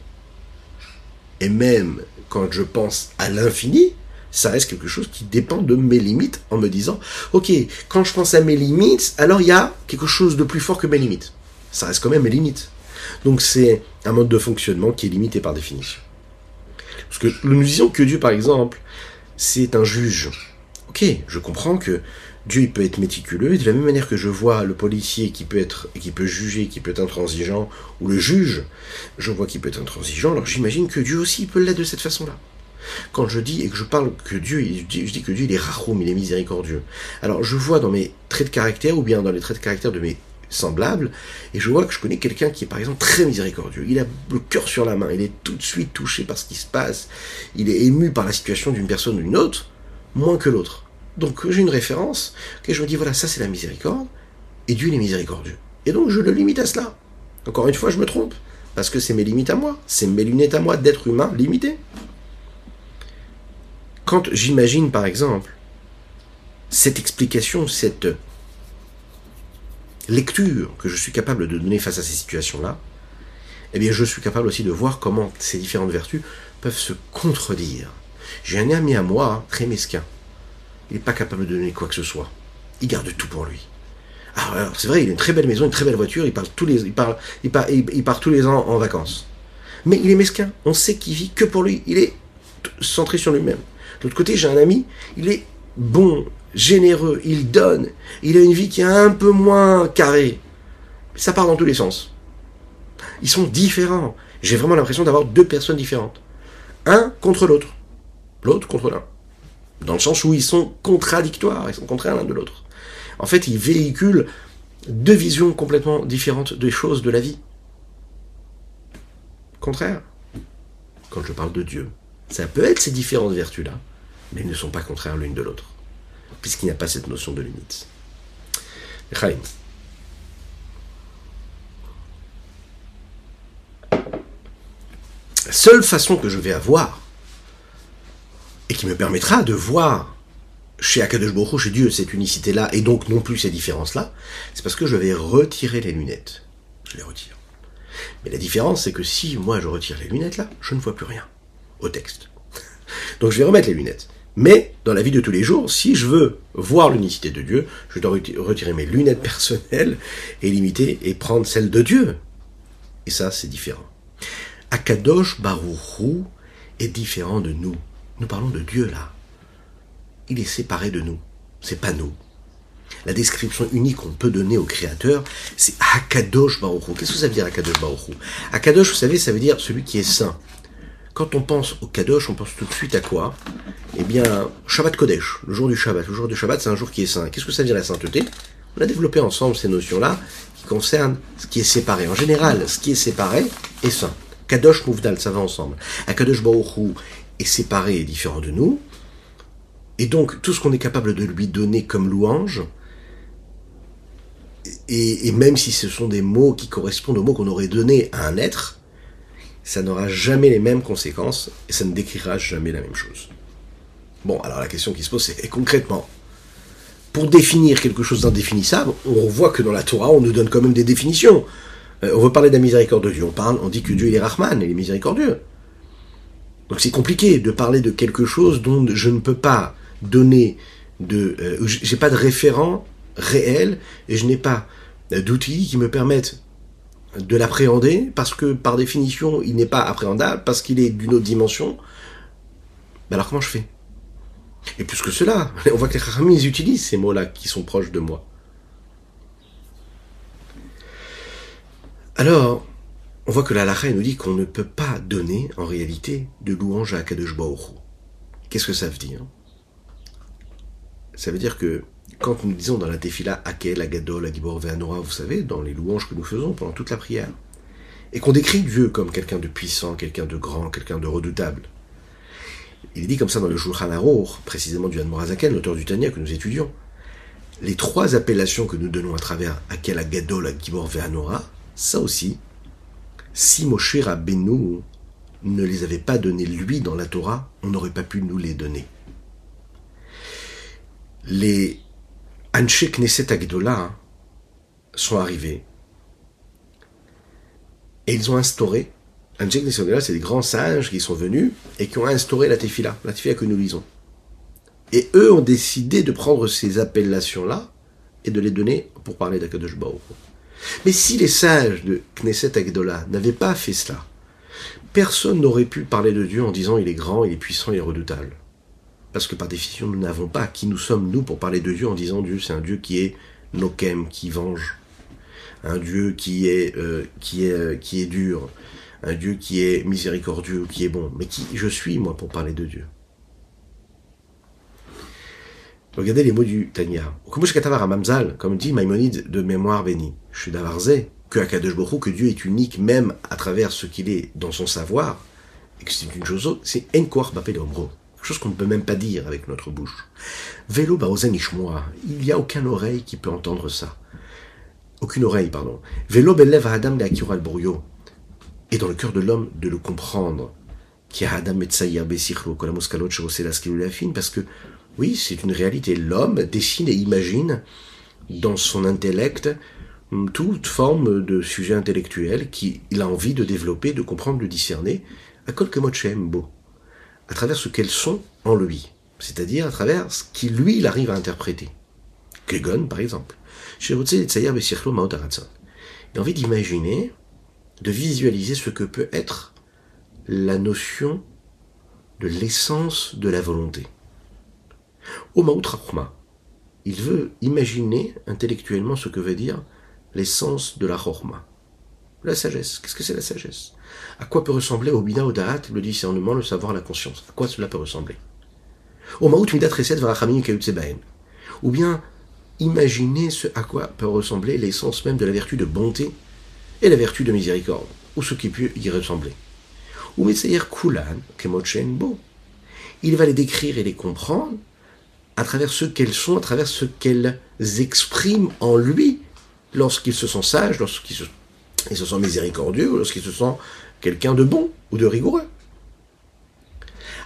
Et même quand je pense à l'infini, ça reste quelque chose qui dépend de mes limites en me disant, ok, quand je pense à mes limites, alors il y a quelque chose de plus fort que mes limites. Ça reste quand même mes limites. Donc c'est un mode de fonctionnement qui est limité par définition. Parce que nous disons que Dieu, par exemple, c'est un juge. Ok, je comprends que Dieu il peut être méticuleux, et de la même manière que je vois le policier qui peut être, qui peut juger, qui peut être intransigeant, ou le juge, je vois qu'il peut être intransigeant, alors j'imagine que Dieu aussi peut l'être de cette façon-là. Quand je dis et que je parle que Dieu, je dis, que Dieu il est rachoum, il est miséricordieux. Alors je vois dans mes traits de caractère ou bien dans les traits de caractère de mes semblables, et je vois que je connais quelqu'un qui est par exemple très miséricordieux. Il a le cœur sur la main, il est tout de suite touché par ce qui se passe, il est ému par la situation d'une personne ou d'une autre, moins que l'autre. Donc j'ai une référence, et je me dis voilà, ça c'est la miséricorde, et Dieu il est miséricordieux. Et donc je le limite à cela. Encore une fois, je me trompe, parce que c'est mes limites à moi, c'est mes lunettes à moi d'être humain limité. Quand j'imagine par exemple cette explication, cette lecture que je suis capable de donner face à ces situations-là, eh bien je suis capable aussi de voir comment ces différentes vertus peuvent se contredire. J'ai un ami à moi, très mesquin. Il n'est pas capable de donner quoi que ce soit. Il garde tout pour lui. Ah, alors, c'est vrai, il a une très belle maison, une très belle voiture, il part tous les, part, il part, il part tous les ans en vacances. Mais il est mesquin. On sait qu'il vit que pour lui. Il est centré sur lui-même. De l'autre côté, j'ai un ami, il est bon, généreux, il donne, il a une vie qui est un peu moins carrée. Ça part dans tous les sens. Ils sont différents. J'ai vraiment l'impression d'avoir deux personnes différentes. Un contre l'autre. L'autre contre l'un. Dans le sens où ils sont contradictoires, ils sont contraires l'un de l'autre. En fait, ils véhiculent deux visions complètement différentes des choses de la vie. Contraire. Quand je parle de Dieu, ça peut être ces différentes vertus-là, mais ils ne sont pas contraires l'une de l'autre, puisqu'il n'y a pas cette notion de limite. Chaim. La seule façon que je vais avoir, et qui me permettra de voir chez Akadosh chez Dieu, cette unicité-là, et donc non plus ces différences-là, c'est parce que je vais retirer les lunettes. Je les retire. Mais la différence, c'est que si moi je retire les lunettes là, je ne vois plus rien au texte. Donc je vais remettre les lunettes. Mais dans la vie de tous les jours, si je veux voir l'unicité de Dieu, je dois retirer mes lunettes personnelles et limiter et prendre celles de Dieu. Et ça, c'est différent. Akadosh Baruchou est différent de nous. Nous parlons de Dieu là. Il est séparé de nous. C'est pas nous. La description unique qu'on peut donner au Créateur, c'est Akadosh Baruchou. Qu'est-ce que ça veut dire Akadosh Baruchou? Akadosh, vous savez, ça veut dire celui qui est saint. Quand on pense au Kadosh, on pense tout de suite à quoi? Eh bien, Shabbat Kodesh, le jour du Shabbat. Le jour du Shabbat, c'est un jour qui est saint. Qu'est-ce que ça veut dire la sainteté? On a développé ensemble ces notions-là qui concernent ce qui est séparé. En général, ce qui est séparé est saint. Kadosh Mouvdal, ça va ensemble. Akadosh Baruchou est séparé et différent de nous. Et donc, tout ce qu'on est capable de lui donner comme louange, et, et, même si ce sont des mots qui correspondent aux mots qu'on aurait donnés à un être, ça n'aura jamais les mêmes conséquences et ça ne décrira jamais la même chose. Bon, alors la question qui se pose, c'est concrètement, pour définir quelque chose d'indéfinissable, on voit que dans la Torah, on nous donne quand même des définitions. Euh, on veut parler de la miséricorde de Dieu, on parle, on dit que Dieu il est Rahman, il est miséricordieux. Donc c'est compliqué de parler de quelque chose dont je ne peux pas donner de, euh, j'ai pas de référent réel et je n'ai pas d'outils qui me permettent de l'appréhender parce que par définition il n'est pas appréhendable parce qu'il est d'une autre dimension. Mais alors comment je fais? Et plus que cela, on voit que les ils utilisent ces mots-là qui sont proches de moi. Alors, on voit que la Lacha nous dit qu'on ne peut pas donner en réalité de louange à Baruch Qu'est-ce que ça veut dire? Ça veut dire que quand nous disons dans la Tefila Akel, Agadol, Agibor, Ve'anora, vous savez, dans les louanges que nous faisons pendant toute la prière, et qu'on décrit Dieu comme quelqu'un de puissant, quelqu'un de grand, quelqu'un de redoutable. Il est dit comme ça dans le Shulchan Arour, précisément du Morazaken, l'auteur du Tania que nous étudions. Les trois appellations que nous donnons à travers Akel, Agadol, Agibor, Ve'anora, ça aussi, si Moshe Rabbeinu ne les avait pas donnés lui dans la Torah, on n'aurait pas pu nous les donner. Les Anshe Knesset Agdola sont arrivés et ils ont instauré. Anshe Knesset Agdola, c'est des grands sages qui sont venus et qui ont instauré la tefila, la tefila que nous lisons. Et eux ont décidé de prendre ces appellations-là et de les donner pour parler d'Akadosh. Mais si les sages de Knesset Agdola n'avaient pas fait cela, personne n'aurait pu parler de Dieu en disant il est grand, il est puissant, il est redoutable. Parce que par définition, nous n'avons pas qui nous sommes, nous, pour parler de Dieu en disant Dieu, c'est un Dieu qui est nokem, qui venge. Un Dieu qui est, euh, qui est, euh, qui est dur. Un Dieu qui est miséricordieux, qui est bon. Mais qui je suis, moi, pour parler de Dieu Regardez les mots du Tanya. Comme dit Maïmonide de mémoire bénie. Je suis d'Avarzé, que Akadosh que Dieu est unique même à travers ce qu'il est dans son savoir, et que c'est une chose, c'est Enkor Bapé chose qu'on ne peut même pas dire avec notre bouche. Vélo baozen ishmoa, il n'y a aucune oreille qui peut entendre ça. Aucune oreille, pardon. Vélo belev adam le brouillot. Et dans le cœur de l'homme, de le comprendre. Adam parce que, oui, c'est une réalité. L'homme dessine et imagine dans son intellect toute forme de sujet intellectuel qu'il a envie de développer, de comprendre, de discerner. À quelque beau à travers ce qu'elles sont en lui, c'est-à-dire à travers ce qui lui il arrive à interpréter. Kegon, par exemple. J'ai envie d'imaginer, de visualiser ce que peut être la notion de l'essence de la volonté. Il veut imaginer intellectuellement ce que veut dire l'essence de la chorma. La sagesse. Qu'est-ce que c'est la sagesse? À quoi peut ressembler au bina, le discernement, le savoir, la conscience? À quoi cela peut ressembler? Ou bien imaginez ce à quoi peut ressembler l'essence même de la vertu de bonté et la vertu de miséricorde, ou ce qui peut y ressembler. Ou kulan bo. Il va les décrire et les comprendre à travers ce qu'elles sont, à travers ce qu'elles expriment en lui lorsqu'ils se sont sages, lorsqu'ils se il se sent miséricordieux ou lorsqu'il se sent quelqu'un de bon ou de rigoureux.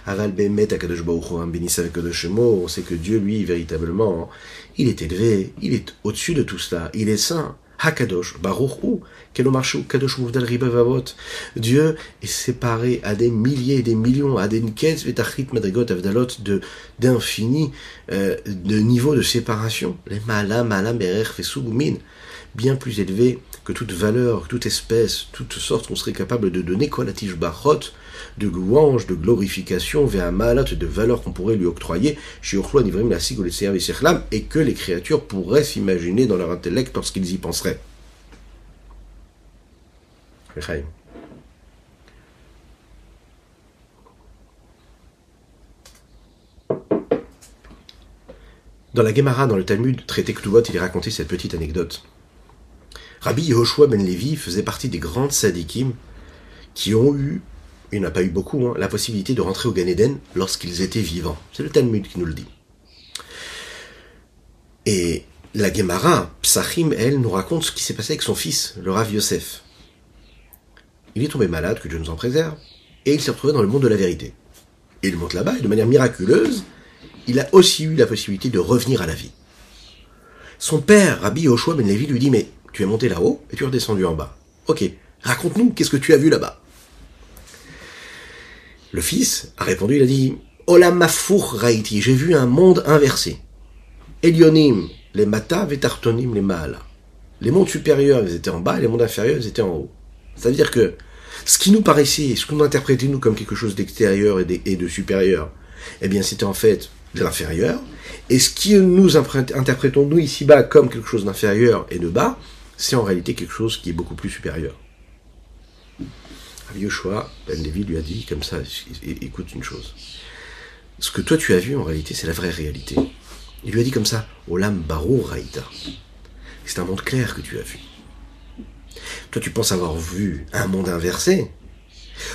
Aval Bemet Akadosh on sait que Dieu, lui, véritablement, il est élevé, il est au-dessus de tout cela, il est saint. Hakadosh, Baruch Hu, Kelomarshu, Kadosh Muvdal Ribavavot. Dieu est séparé à des milliers et des millions, à des Nketz, Vetachit, Madrigot, Avdalot, de, d'infini, euh, de niveau de séparation. Les Malam, Malam, Berer, Fesugumin, bien plus élevés que toute valeur, toute espèce, toute sorte qu'on serait capable de donner, Kolatish Bachot, de louange, de glorification, vers un malat de valeur qu'on pourrait lui octroyer, et que les créatures pourraient s'imaginer dans leur intellect lorsqu'ils y penseraient. Dans la Gemara, dans le Talmud, traité Ktuvot, il est raconté cette petite anecdote. Rabbi Yehoshua ben Levi faisait partie des grandes sadikim qui ont eu il n'y en a pas eu beaucoup, hein, la possibilité de rentrer au Gan Eden lorsqu'ils étaient vivants. C'est le Talmud qui nous le dit. Et la Gemara, Psachim, elle, nous raconte ce qui s'est passé avec son fils, le Rav Yosef. Il est tombé malade, que Dieu nous en préserve, et il s'est retrouvé dans le monde de la vérité. Et il monte là-bas, et de manière miraculeuse, il a aussi eu la possibilité de revenir à la vie. Son père, Rabbi Yoshua Ben Levi, lui dit, mais tu es monté là-haut et tu es redescendu en bas. Ok, raconte-nous, qu'est-ce que tu as vu là-bas? Le fils a répondu, il a dit Olam mafour raiti, j'ai vu un monde inversé. Elionim, les mata, vetartonim, les maala. Les mondes supérieurs, ils étaient en bas, et les mondes inférieurs, ils étaient en haut. C'est-à-dire que ce qui nous paraissait, ce qu'on interprétait nous comme quelque chose d'extérieur et, de supérieur, eh bien c'était en fait de l'inférieur. Et ce qui nous interprétons nous ici-bas comme quelque chose d'inférieur et de bas, c'est en réalité quelque chose qui est beaucoup plus supérieur. Yoshua, Ben Levi lui a dit comme ça, écoute une chose. Ce que toi tu as vu en réalité, c'est la vraie réalité. Il lui a dit comme ça, Olam Baro Raïta. C'est un monde clair que tu as vu. Toi tu penses avoir vu un monde inversé.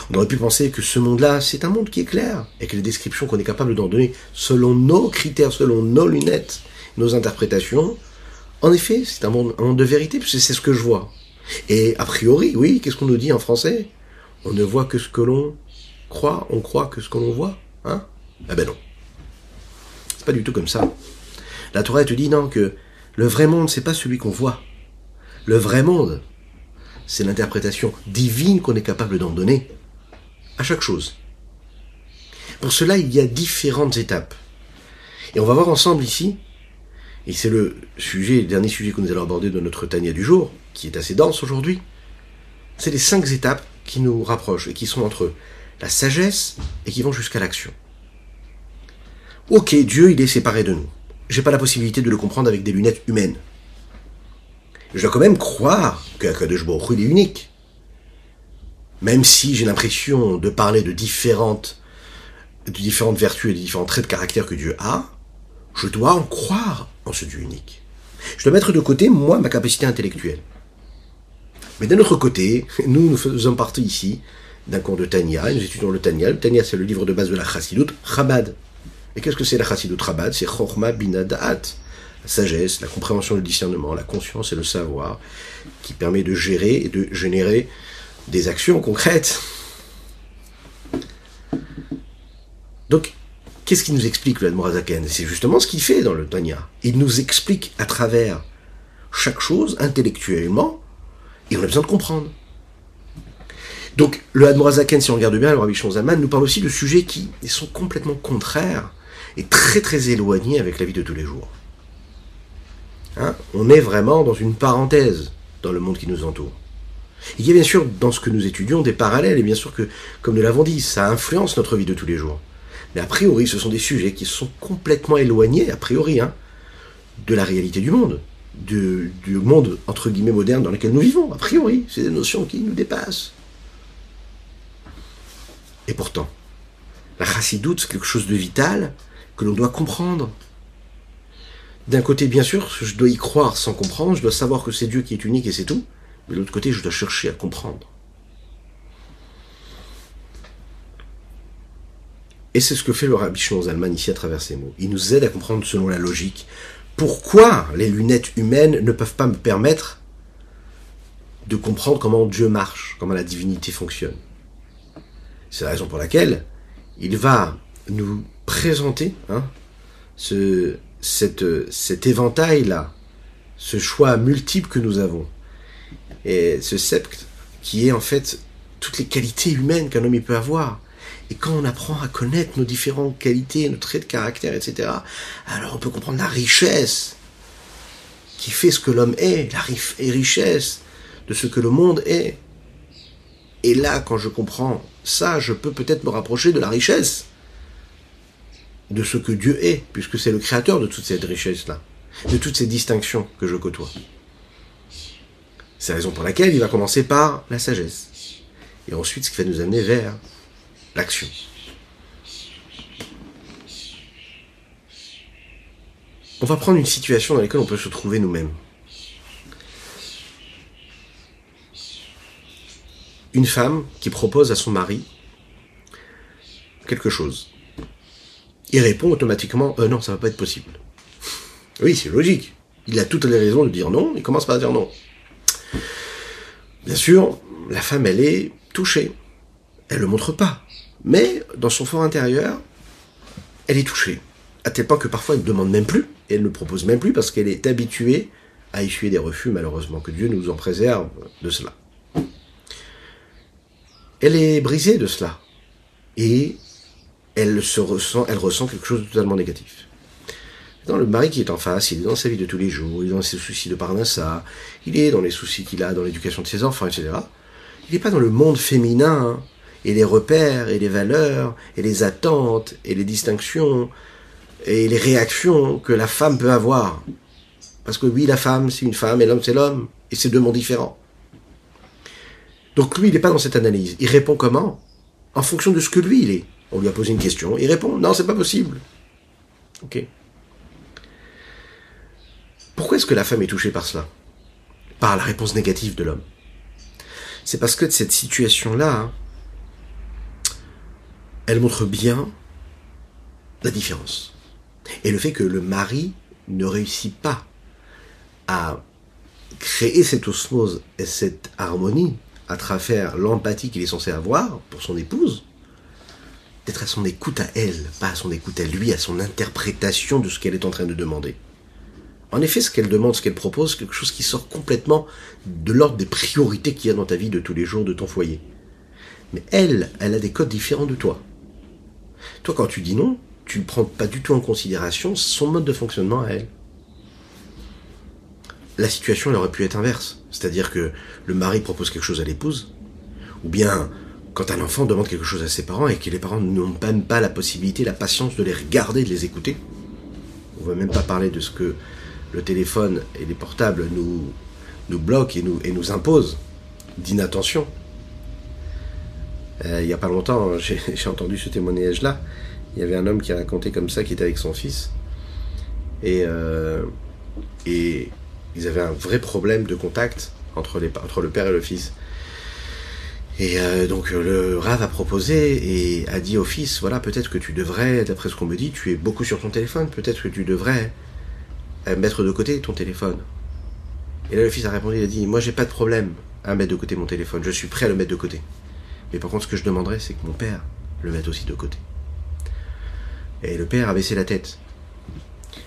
On aurait pu penser que ce monde-là, c'est un monde qui est clair, et que les descriptions qu'on est capable d'en donner selon nos critères, selon nos lunettes, nos interprétations, en effet, c'est un monde, de vérité, puisque c'est ce que je vois. Et a priori, oui, qu'est-ce qu'on nous dit en français? On ne voit que ce que l'on croit, on croit que ce que l'on voit, hein? Ah ben non. C'est pas du tout comme ça. La Torah te dit non que le vrai monde c'est pas celui qu'on voit. Le vrai monde, c'est l'interprétation divine qu'on est capable d'en donner à chaque chose. Pour cela, il y a différentes étapes. Et on va voir ensemble ici, et c'est le sujet, le dernier sujet que nous allons aborder de notre Tania du jour, qui est assez dense aujourd'hui, c'est les cinq étapes qui nous rapprochent et qui sont entre la sagesse et qui vont jusqu'à l'action. Ok, Dieu, il est séparé de nous. J'ai pas la possibilité de le comprendre avec des lunettes humaines. Je dois quand même croire qu'Akadosh Baruch il est unique. Même si j'ai l'impression de parler de différentes, de différentes vertus et de différents traits de caractère que Dieu a, je dois en croire en ce Dieu unique. Je dois mettre de côté, moi, ma capacité intellectuelle. Mais d'un autre côté, nous, nous faisons partie ici d'un cours de Tania, nous étudions le Tania. Le Tania, c'est le livre de base de la Chassidut, Chabad. Et qu'est-ce que c'est la Chassidut Chabad? C'est Chorma Binadaat, la sagesse, la compréhension, le discernement, la conscience et le savoir, qui permet de gérer et de générer des actions concrètes. Donc, qu'est-ce qui nous explique le Admorazaken C'est justement ce qu'il fait dans le Tanya. Il nous explique à travers chaque chose intellectuellement et on a besoin de comprendre. Donc, le Hadmorazaken, si on regarde bien, le Rabbi Zaman nous parle aussi de sujets qui sont complètement contraires et très très éloignés avec la vie de tous les jours. Hein? On est vraiment dans une parenthèse dans le monde qui nous entoure. Il y a bien sûr dans ce que nous étudions des parallèles, et bien sûr que, comme nous l'avons dit, ça influence notre vie de tous les jours. Mais a priori, ce sont des sujets qui sont complètement éloignés, a priori, hein, de la réalité du monde du, monde, entre guillemets, moderne dans lequel nous vivons. A priori, c'est des notions qui nous dépassent. Et pourtant, la chassidoute, c'est quelque chose de vital que l'on doit comprendre. D'un côté, bien sûr, je dois y croire sans comprendre, je dois savoir que c'est Dieu qui est unique et c'est tout. Mais de l'autre côté, je dois chercher à comprendre. Et c'est ce que fait le Rabbi Shimon ici à travers ces mots. Il nous aide à comprendre selon la logique pourquoi les lunettes humaines ne peuvent pas me permettre de comprendre comment Dieu marche, comment la divinité fonctionne. C'est la raison pour laquelle il va nous présenter hein, ce, cet éventail-là ce choix multiple que nous avons. Et ce sept qui est en fait toutes les qualités humaines qu'un homme peut avoir. Et quand on apprend à connaître nos différentes qualités, nos traits de caractère, etc., alors on peut comprendre la richesse qui fait ce que l'homme est, la richesse de ce que le monde est. Et là, quand je comprends ça, je peux peut-être me rapprocher de la richesse de ce que Dieu est, puisque c'est le créateur de toute cette richesse-là, de toutes ces distinctions que je côtoie. C'est la raison pour laquelle il va commencer par la sagesse. Et ensuite, ce qui va nous amener vers l'action. On va prendre une situation dans laquelle on peut se trouver nous-mêmes. Une femme qui propose à son mari quelque chose. Il répond automatiquement euh, non, ça va pas être possible. Oui, c'est logique. Il a toutes les raisons de dire non, il commence par dire non. Bien sûr, la femme, elle est touchée. Elle le montre pas. Mais dans son fort intérieur, elle est touchée. À tel point que parfois elle ne demande même plus, et elle ne propose même plus parce qu'elle est habituée à essuyer des refus, malheureusement. Que Dieu nous en préserve de cela. Elle est brisée de cela. Et elle se ressent, elle ressent quelque chose de totalement négatif. Dans le mari qui est en face, il est dans sa vie de tous les jours, il est dans ses soucis de parnassa, il est dans les soucis qu'il a dans l'éducation de ses enfants, etc. Il n'est pas dans le monde féminin, hein, et les repères, et les valeurs, et les attentes, et les distinctions, et les réactions que la femme peut avoir. Parce que oui, la femme, c'est une femme, et l'homme, c'est l'homme, et c'est deux mondes différents. Donc lui, il n'est pas dans cette analyse. Il répond comment? En fonction de ce que lui, il est. On lui a posé une question, il répond non, c'est pas possible. Ok. Pourquoi est-ce que la femme est touchée par cela? Par la réponse négative de l'homme. C'est parce que cette situation-là, elle montre bien la différence. Et le fait que le mari ne réussit pas à créer cette osmose et cette harmonie à travers l'empathie qu'il est censé avoir pour son épouse, d'être à son écoute à elle, pas à son écoute à lui, à son interprétation de ce qu'elle est en train de demander. En effet, ce qu'elle demande, ce qu'elle propose, quelque chose qui sort complètement de l'ordre des priorités qu'il y a dans ta vie de tous les jours, de ton foyer. Mais elle, elle a des codes différents de toi. Toi, quand tu dis non, tu ne prends pas du tout en considération son mode de fonctionnement à elle. La situation, elle aurait pu être inverse. C'est-à-dire que le mari propose quelque chose à l'épouse, ou bien quand un enfant demande quelque chose à ses parents et que les parents n'ont même pas la possibilité, la patience de les regarder, de les écouter. On ne va même pas parler de ce que le téléphone et les portables nous, bloquent et nous imposent d'inattention. Euh, il n'y a pas longtemps, j'ai entendu ce témoignage-là. Il y avait un homme qui racontait comme ça, qui était avec son fils. Et, euh, et ils avaient un vrai problème de contact entre, le père et le fils. Et euh, donc le Rav a proposé et a dit au fils, voilà, peut-être que tu devrais, d'après ce qu'on me dit, tu es beaucoup sur ton téléphone, peut-être que tu devrais mettre de côté ton téléphone. Et là le fils a répondu, il a dit, moi j'ai pas de problème à mettre de côté mon téléphone, je suis prêt à le mettre de côté. Mais par contre ce que je demanderais, c'est que mon père le mette aussi de côté. Et le père a baissé la tête.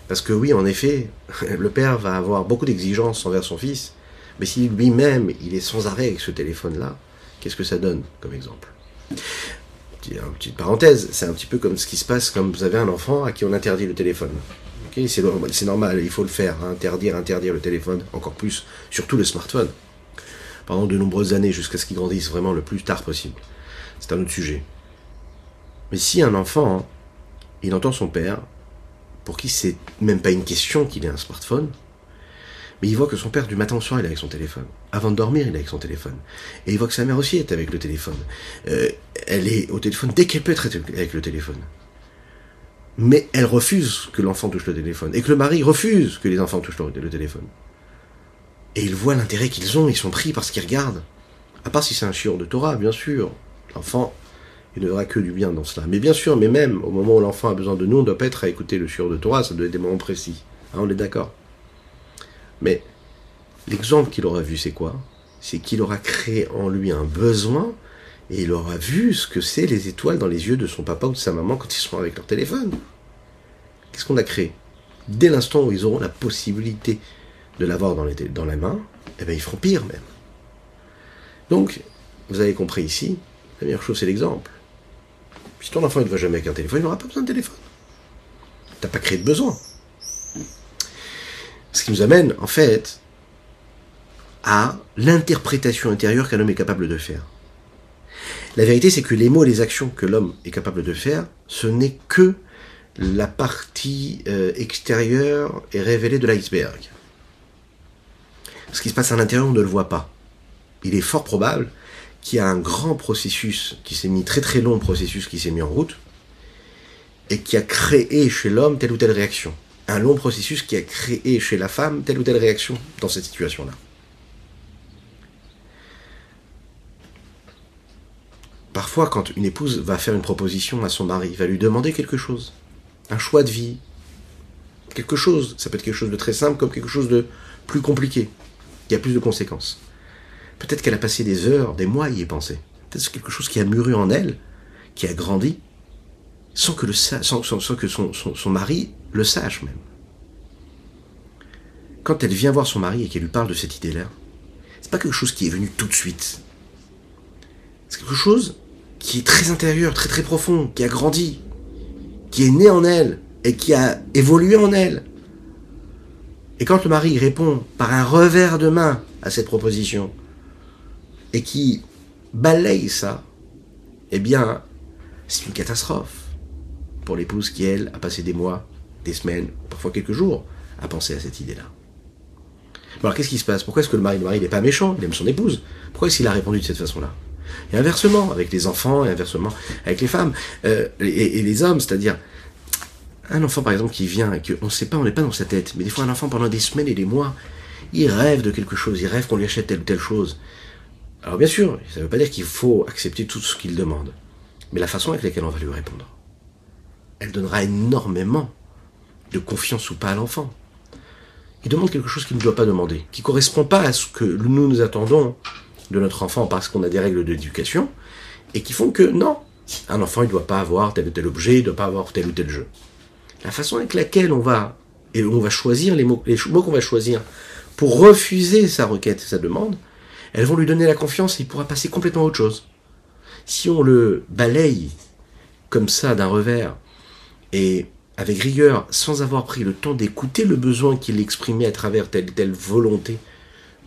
Parce que oui, en effet, le père va avoir beaucoup d'exigences envers son fils, mais si lui-même il est sans arrêt avec ce téléphone-là, Qu'est-ce que ça donne comme exemple? Une petite parenthèse, c'est un petit peu comme ce qui se passe quand vous avez un enfant à qui on interdit le téléphone. c'est normal, il faut le faire, hein, interdire, interdire le téléphone, encore plus, surtout le smartphone, pendant de nombreuses années jusqu'à ce qu'il grandisse vraiment le plus tard possible. C'est un autre sujet. Mais si un enfant, hein, il entend son père, pour qui c'est même pas une question qu'il ait un smartphone, mais il voit que son père, du matin au soir, il est avec son téléphone. Avant de dormir, il est avec son téléphone. Et il voit que sa mère aussi est avec le téléphone. Euh, elle est au téléphone dès qu'elle peut être avec le téléphone. Mais elle refuse que l'enfant touche le téléphone. Et que le mari refuse que les enfants touchent le téléphone. Et il voit l'intérêt qu'ils ont, ils sont pris parce qu'ils regardent. À part si c'est un chiot de Torah, bien sûr. L'enfant, il ne verra que du bien dans cela. Mais bien sûr, mais même au moment où l'enfant a besoin de nous, on ne doit pas être à écouter le chiot de Torah, ça doit être des moments précis. Hein, on est d'accord mais l'exemple qu'il aura vu, c'est quoi? C'est qu'il aura créé en lui un besoin et il aura vu ce que c'est les étoiles dans les yeux de son papa ou de sa maman quand ils seront avec leur téléphone. Qu'est-ce qu'on a créé? Dès l'instant où ils auront la possibilité de l'avoir dans, la main, eh bien ils feront pire même. Donc, vous avez compris ici, la meilleure chose c'est l'exemple. Si ton enfant ne va jamais avec un téléphone, il n'aura pas besoin de téléphone. Tu n'as pas créé de besoin. Ce qui nous amène, en fait, à l'interprétation intérieure qu'un homme est capable de faire. La vérité, c'est que les mots et les actions que l'homme est capable de faire, ce n'est que la partie euh, extérieure et révélée de l'iceberg. Ce qui se passe à l'intérieur, on ne le voit pas. Il est fort probable qu'il y a un grand processus qui s'est mis, très très long processus qui s'est mis en route, et qui a créé chez l'homme telle ou telle réaction. Un long processus qui a créé chez la femme telle ou telle réaction dans cette situation-là. Parfois, quand une épouse va faire une proposition à son mari, va lui demander quelque chose, un choix de vie, quelque chose, ça peut être quelque chose de très simple comme quelque chose de plus compliqué, qui a plus de conséquences. Peut-être qu'elle a passé des heures, des mois à y penser. Peut-être c'est quelque chose qui a mûri en elle, qui a grandi, sans que, que son mari le sache même. Quand elle vient voir son mari et qu'elle lui parle de cette idée-là, c'est pas quelque chose qui est venu tout de suite. C'est quelque chose qui est très intérieur, très très profond, qui a grandi, qui est né en elle et qui a évolué en elle. Et quand le mari répond par un revers de main à cette proposition et qui balaye ça, eh bien, c'est une catastrophe pour l'épouse qui, elle, a passé des mois, des semaines, parfois quelques jours à penser à cette idée-là. alors qu'est-ce qui se passe? Pourquoi est-ce que le mari, le mari n'est pas méchant? Il aime son épouse. Pourquoi est-ce qu'il a répondu de cette façon-là? Et inversement, avec les enfants, et inversement, avec les femmes, euh, et, les hommes, c'est-à-dire, un enfant par exemple qui vient, et qu'on ne sait pas, on n'est pas dans sa tête, mais des fois un enfant pendant des semaines et des mois, il rêve de quelque chose, il rêve qu'on lui achète telle ou telle chose. Alors bien sûr, ça ne veut pas dire qu'il faut accepter tout ce qu'il demande, mais la façon avec laquelle on va lui répondre, elle donnera énormément de confiance ou pas à l'enfant. Il demande quelque chose qu'il ne doit pas demander, qui ne correspond pas à ce que nous nous attendons de notre enfant parce qu'on a des règles d'éducation, et qui font que non, un enfant il ne doit pas avoir tel ou tel objet, il ne doit pas avoir tel ou tel jeu. La façon avec laquelle on va, et on va choisir les mots, les mots qu'on va choisir pour refuser sa requête, sa demande, elles vont lui donner la confiance et il pourra passer complètement à autre chose. Si on le balaye comme ça d'un revers et avec rigueur, sans avoir pris le temps d'écouter le besoin qu'il exprimait à travers telle telle volonté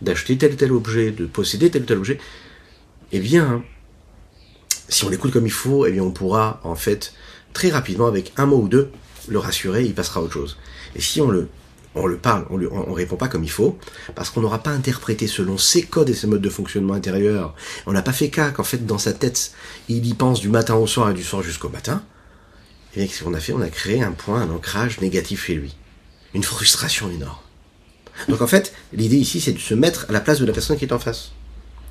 d'acheter tel tel objet, de posséder tel tel objet, eh bien, si on l'écoute comme il faut, eh bien, on pourra, en fait, très rapidement, avec un mot ou deux, le rassurer, il passera à autre chose. Et si on le, parle, on, ne on répond pas comme il faut, parce qu'on n'aura pas interprété selon ses codes et ses modes de fonctionnement intérieur, on n'a pas fait cas qu'en fait, dans sa tête, il y pense du matin au soir et du soir jusqu'au matin, et ce qu'on a fait, on a créé un point, un ancrage négatif chez lui. Une frustration énorme. Donc en fait, l'idée ici, c'est de se mettre à la place de la personne qui est en face.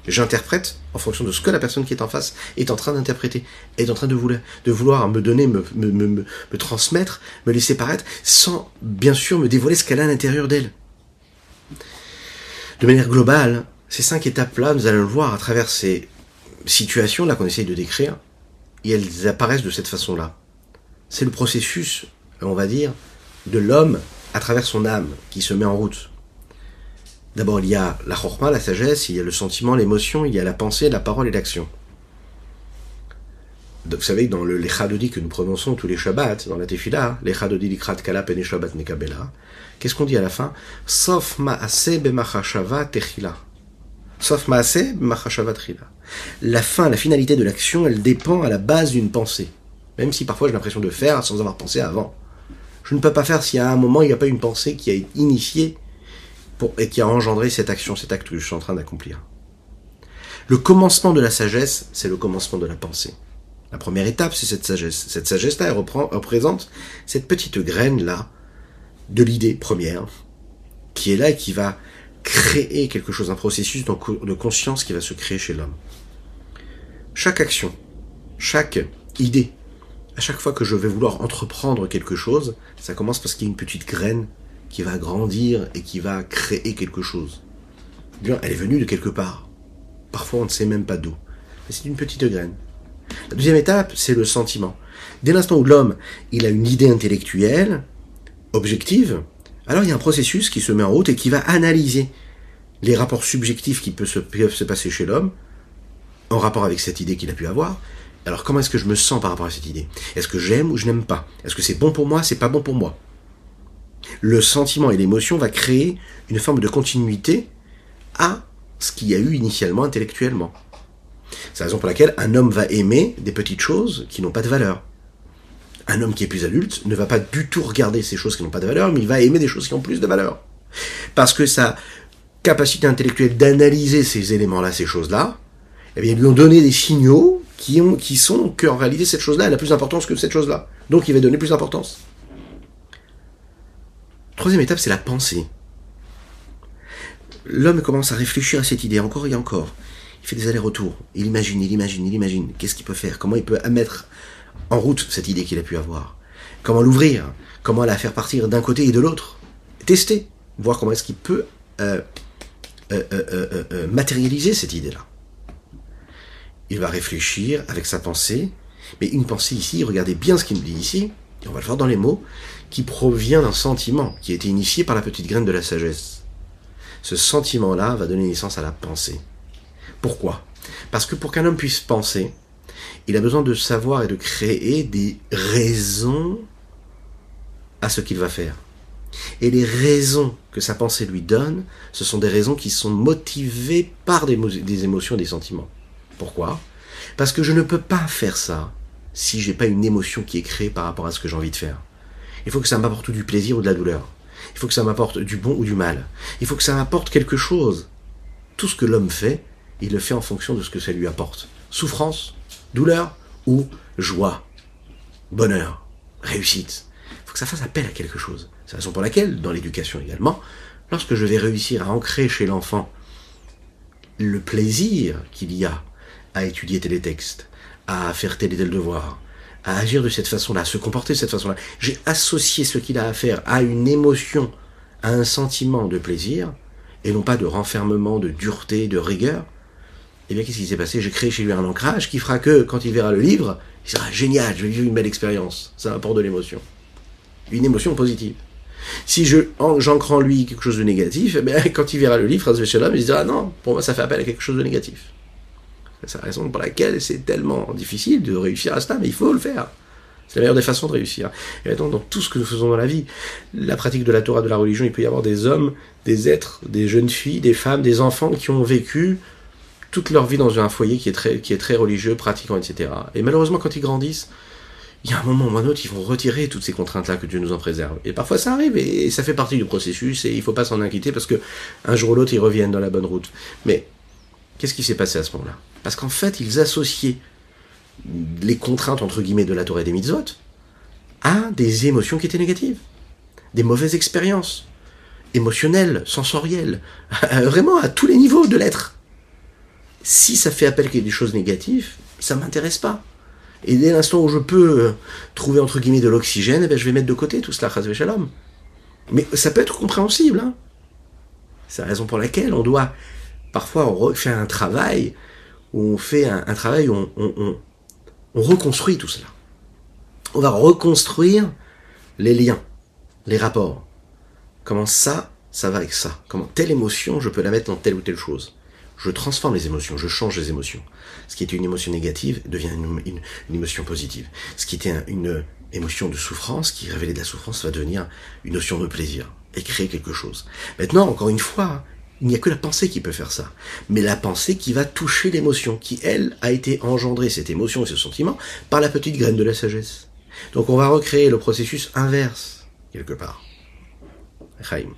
J'interprète en fonction de ce que la personne qui est en face est en train d'interpréter, est en train de vouloir, me donner, me transmettre, me laisser paraître, sans bien sûr me dévoiler ce qu'elle a à l'intérieur d'elle. De manière globale, ces cinq étapes-là, nous allons le voir à travers ces situations-là qu'on essaye de décrire, et elles apparaissent de cette façon-là. C'est le processus, on va dire, de l'homme à travers son âme qui se met en route. D'abord, il y a la chorma, la sagesse, il y a le sentiment, l'émotion, il y a la pensée, la parole et l'action. Vous savez que dans le Lechadodi que nous prononçons tous les Shabbats, dans la Tefila, Lechadodi likrat kala pene Shabbat nekabela, qu'est-ce qu'on dit à la fin? Sauf ma'ase b'machashava techila. Sauf ma'ase b'machashava techila. La fin, la finalité de l'action, elle dépend à la base d'une pensée. Même si parfois j'ai l'impression de faire sans avoir pensé avant. Je ne peux pas faire s'il y a un moment, il n'y a pas une pensée qui a initié et qui a engendré cette action, cet acte que je suis en train d'accomplir. Le commencement de la sagesse, c'est le commencement de la pensée. La première étape, c'est cette sagesse. Cette sagesse-là, elle représente cette petite graine-là de l'idée première, qui est là et qui va créer quelque chose, un processus de conscience qui va se créer chez l'homme. Chaque action, chaque idée, à chaque fois que je vais vouloir entreprendre quelque chose, ça commence parce qu'il y a une petite graine qui va grandir et qui va créer quelque chose. Bien, elle est venue de quelque part. Parfois, on ne sait même pas d'où. Mais c'est une petite graine. La deuxième étape, c'est le sentiment. Dès l'instant où l'homme, il a une idée intellectuelle, objective, Alors il y a un processus qui se met en route et qui va analyser les rapports subjectifs qui peuvent se, passer chez l'homme en rapport avec cette idée qu'il a pu avoir. Alors comment est-ce que je me sens par rapport à cette idée? Est-ce que j'aime ou je n'aime pas? Est-ce que c'est bon pour moi, c'est pas bon pour moi Le sentiment et l'émotion va créer une forme de continuité à ce qu'il y a eu initialement intellectuellement. C'est la raison pour laquelle un homme va aimer des petites choses qui n'ont pas de valeur. Un homme qui est plus adulte ne va pas du tout regarder ces choses qui n'ont pas de valeur, mais il va aimer des choses qui ont plus de valeur. Parce que sa capacité intellectuelle d'analyser ces éléments-là, ces choses-là, eh bien, lui ont donné des signaux qui, ont, qui sont qu'en réalité, cette chose-là, elle a plus d'importance que cette chose-là. Donc, il va donner plus d'importance. Troisième étape, c'est la pensée. L'homme commence à réfléchir à cette idée encore et encore. Il fait des allers-retours. Il imagine, il imagine, il imagine. Qu'est-ce qu'il peut faire? Comment il peut mettre en route cette idée qu'il a pu avoir? Comment l'ouvrir? Comment la faire partir d'un côté et de l'autre? Tester. Voir comment est-ce qu'il peut euh, euh, euh, matérialiser cette idée-là. Il va réfléchir avec sa pensée. Mais une pensée ici, regardez bien ce qu'il nous dit ici, et on va le voir dans les mots, qui provient d'un sentiment qui a été initié par la petite graine de la sagesse. Ce sentiment-là va donner naissance à la pensée. Pourquoi? Parce que pour qu'un homme puisse penser, il a besoin de savoir et de créer des raisons à ce qu'il va faire. Et les raisons que sa pensée lui donne, ce sont des raisons qui sont motivées par des, émotions et des sentiments. Pourquoi? Parce que je ne peux pas faire ça si j'ai pas une émotion qui est créée par rapport à ce que j'ai envie de faire. Il faut que ça m'apporte du plaisir ou de la douleur. Il faut que ça m'apporte du bon ou du mal. Il faut que ça m'apporte quelque chose. Tout ce que l'homme fait, il le fait en fonction de ce que ça lui apporte. Souffrance, douleur ou joie, bonheur, réussite. Il faut que ça fasse appel à quelque chose. C'est la raison pour laquelle, dans l'éducation également, lorsque je vais réussir à ancrer chez l'enfant le plaisir qu'il y a à étudier tel texte, à faire tel et tel devoir, à agir de cette façon-là, à se comporter de cette façon-là, j'ai associé ce qu'il a à faire à une émotion, à un sentiment de plaisir, et non pas de renfermement, de dureté, de rigueur, eh bien, qu'est-ce qui s'est passé? J'ai créé chez lui un ancrage qui fera que, quand il verra le livre, il sera génial, je vais vivre une belle expérience. Ça apporte de l'émotion. Une émotion positive. Si je j'ancre en lui quelque chose de négatif, eh quand il verra le livre, il se dira non, pour moi ça fait appel à quelque chose de négatif. C'est la raison pour laquelle c'est tellement difficile de réussir à cela, mais il faut le faire. C'est la meilleure des façons de réussir. Et donc, dans tout ce que nous faisons dans la vie, la pratique de la Torah, de la religion, il peut y avoir des hommes, des êtres, des jeunes filles, des femmes, des enfants qui ont vécu toute leur vie dans un foyer qui est très, qui est très religieux, pratiquant, etc. Et malheureusement, quand ils grandissent, il y a un moment ou un autre, ils vont retirer toutes ces contraintes-là que Dieu nous en préserve. Et parfois ça arrive, et ça fait partie du processus, et il ne faut pas s'en inquiéter parce que un jour ou l'autre, ils reviennent dans la bonne route. Mais qu'est-ce qui s'est passé à ce moment-là? Parce qu'en fait, ils associaient les contraintes, guillemets, de la Torah et des mitzvot à des émotions qui étaient négatives, des mauvaises expériences émotionnelles, sensorielles, vraiment à tous les niveaux de l'être si ça fait appel à des choses négatives, ça m'intéresse pas. Et dès l'instant où je peux euh, trouver entre guillemets de l'oxygène, eh ben, je vais mettre de côté tout cela, shalom. Mais ça peut être compréhensible. Hein. C'est la raison pour laquelle on doit parfois faire un travail où on fait un, travail où on, on, on, reconstruit tout cela. On va reconstruire les liens, les rapports. Comment ça, ça va avec ça? Comment telle émotion, je peux la mettre dans telle ou telle chose? Je transforme les émotions, je change les émotions. Ce qui était une émotion négative devient une, émotion positive. Ce qui était une émotion de souffrance, qui révélait de la souffrance, va devenir une notion de plaisir et créer quelque chose. Maintenant, encore une fois, il n'y a que la pensée qui peut faire ça. Mais la pensée qui va toucher l'émotion, qui, elle, a été engendrée, cette émotion et ce sentiment, par la petite graine de la sagesse. Donc on va recréer le processus inverse, quelque part. Chaim.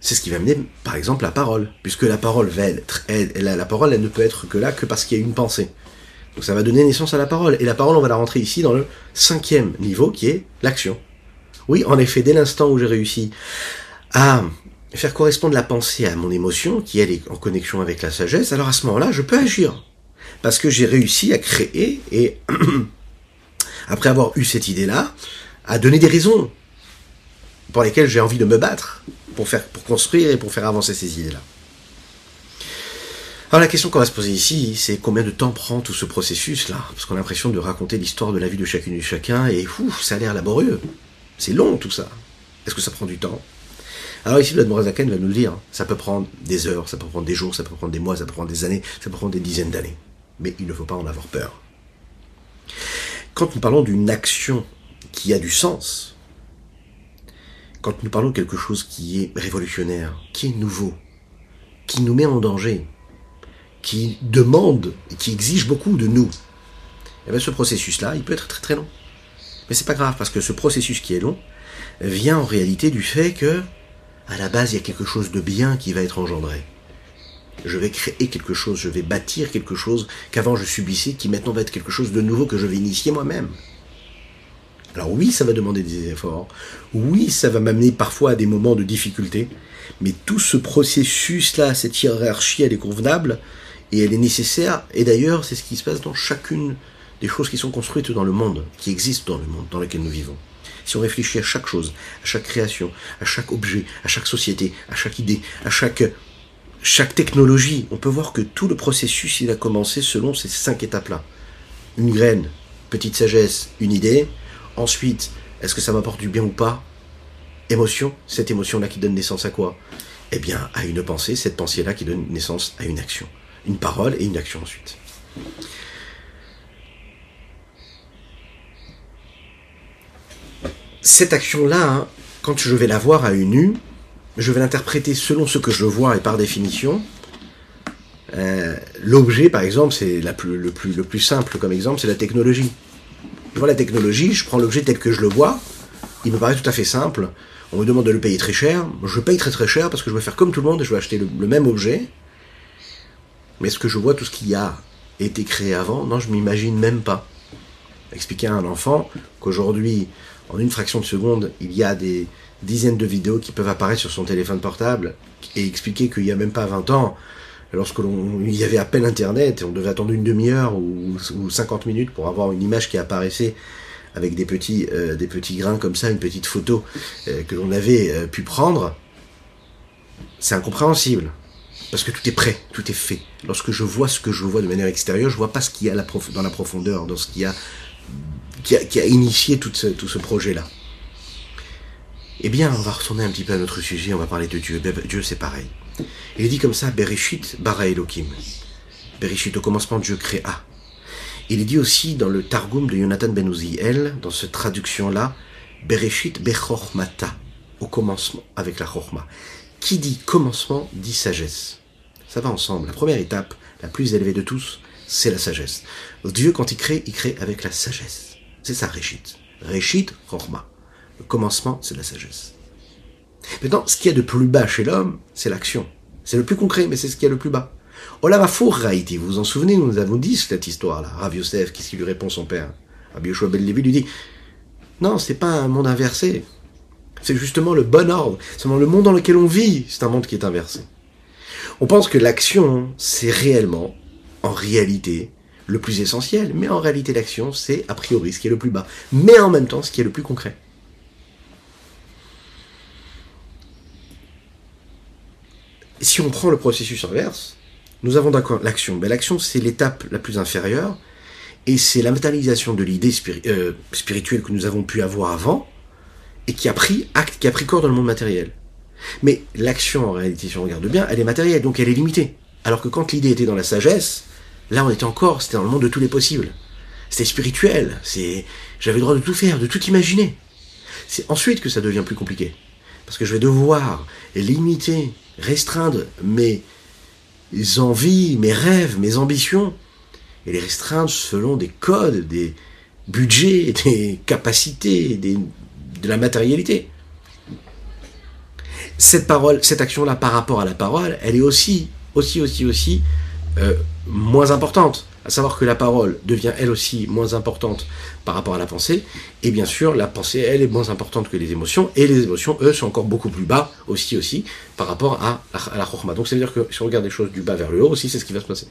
c'est ce qui va mener, par exemple, la parole, puisque la parole être, la, parole, elle ne peut être que là que parce qu'il y a une pensée. Donc ça va donner naissance à la parole. Et la parole, on va la rentrer ici dans le cinquième niveau, qui est l'action. Oui, en effet, dès l'instant où j'ai réussi à faire correspondre la pensée à mon émotion, qui elle est en connexion avec la sagesse, alors à ce moment-là, je peux agir. Parce que j'ai réussi à créer et, après avoir eu cette idée-là, à donner des raisons pour lesquelles j'ai envie de me battre pour, faire, pour construire et pour faire avancer ces idées-là. Alors la question qu'on va se poser ici, c'est combien de temps prend tout ce processus-là? Parce qu'on a l'impression de raconter l'histoire de la vie de chacune et de chacun, et ouf, ça a l'air laborieux. C'est long tout ça. Est-ce que ça prend du temps? Alors ici, Morazaken va nous dire. Ça peut prendre des heures, ça peut prendre des jours, ça peut prendre des mois, ça peut prendre des années, ça peut prendre des dizaines d'années. Mais il ne faut pas en avoir peur. Quand nous parlons d'une action qui a du sens, quand nous parlons de quelque chose qui est révolutionnaire, qui est nouveau, qui nous met en danger, qui demande, qui exige beaucoup de nous, et eh bien ce processus-là, il peut être très très long. Mais c'est pas grave, parce que ce processus qui est long vient en réalité du fait que, à la base, il y a quelque chose de bien qui va être engendré. Je vais créer quelque chose, je vais bâtir quelque chose qu'avant je subissais, qui maintenant va être quelque chose de nouveau que je vais initier moi-même. Alors oui, ça va demander des efforts. Oui, ça va m'amener parfois à des moments de difficulté. Mais tout ce processus-là, cette hiérarchie, elle est convenable et elle est nécessaire. Et d'ailleurs, c'est ce qui se passe dans chacune des choses qui sont construites dans le monde, qui existent dans le monde dans lequel nous vivons. Si on réfléchit à chaque chose, à chaque création, à chaque objet, à chaque société, à chaque idée, à chaque, chaque technologie, on peut voir que tout le processus, il a commencé selon ces cinq étapes-là. Une graine, petite sagesse, une idée, Ensuite, est-ce que ça m'apporte du bien ou pas? Émotion, cette émotion-là qui donne naissance à quoi? Eh bien, à une pensée, cette pensée-là qui donne naissance à une action. Une parole et une action ensuite. Cette action-là, hein, quand je vais la voir à une nu, je vais l'interpréter selon ce que je vois et par définition. Euh, l'objet, par exemple, c'est le, plus, le plus simple comme exemple, c'est la technologie je vois la technologie, je prends l'objet tel que je le vois, il me paraît tout à fait simple. On me demande de le payer très cher, je paye très très cher parce que je vais faire comme tout le monde et je vais acheter le, même objet. Mais est-ce que je vois tout ce qui a été créé avant? Non, je m'imagine même pas. Expliquer à un enfant qu'aujourd'hui, en une fraction de seconde, il y a des dizaines de vidéos qui peuvent apparaître sur son téléphone portable et expliquer qu'il n'y a même pas 20 ans, lorsque l'on il y avait à peine internet, on devait attendre une demi-heure ou, ou, 50 minutes pour avoir une image qui apparaissait avec des petits, euh, des petits grains comme ça, une petite photo euh, que l'on avait euh, pu prendre, c'est incompréhensible. Parce que tout est prêt, tout est fait. Lorsque je vois ce que je vois de manière extérieure, je vois pas ce qu'il y a dans la profondeur, dans ce qu'il y a qui, a, qui a initié tout ce, tout ce projet-là. Eh bien, on va retourner un petit peu à notre sujet, on va parler de Dieu. Dieu, c'est pareil. Il est dit comme ça, Bereshit bara Elohim. Bereshit, au commencement, Dieu créa. Il est dit aussi dans le Targum de Jonathan Ben Uziel, dans cette traduction-là, Bereshit bechormata, au commencement, avec la chorma. Qui dit commencement, dit sagesse. Ça va ensemble. La première étape, la plus élevée de tous, c'est la sagesse. Dieu, quand il crée, il crée avec la sagesse. C'est ça, Réchit. Réchit, chorma. Le commencement, c'est la sagesse. Maintenant, ce qu'il y a de plus bas chez l'homme, c'est l'action. C'est le plus concret, mais c'est ce qu'il y a le plus bas. Olam Raïti, vous vous en souvenez, nous avons dit cette histoire-là. Rav Yosef, qu'est-ce qu'il lui répond son père? Rabbi Yoshua Ben Levi lui dit Non, c'est pas un monde inversé. C'est justement le bon ordre. C'est le monde dans lequel on vit, c'est un monde qui est inversé. On pense que l'action, c'est réellement, en réalité, le plus essentiel. Mais en réalité, l'action, c'est a priori ce qui est le plus bas. Mais en même temps, ce qui est le plus concret. si on prend le processus inverse, nous avons d'accord l'action. Mais l'action, c'est l'étape la plus inférieure, et c'est la matérialisation de l'idée euh, spirituelle que nous avons pu avoir avant, et qui a pris acte, qui a pris corps dans le monde matériel. Mais l'action, en réalité, si on regarde bien, elle est matérielle, donc elle est limitée. Alors que quand l'idée était dans la sagesse, là on était encore, c'était dans le monde de tous les possibles. C'était spirituel, j'avais le droit de tout faire, de tout imaginer. C'est ensuite que ça devient plus compliqué. Parce que je vais devoir limiter restreindre mes envies, mes rêves, mes ambitions, et les restreindre selon des codes, des budgets, des capacités, de la matérialité. Cette parole, cette action-là par rapport à la parole, elle est aussi, aussi, aussi, aussi euh, moins importante à savoir que la parole devient elle aussi moins importante par rapport à la pensée, et bien sûr la pensée elle est moins importante que les émotions, et les émotions eux sont encore beaucoup plus bas aussi aussi par rapport à, la chorma. Donc ça veut dire que si on regarde les choses du bas vers le haut aussi c'est ce qui va se passer.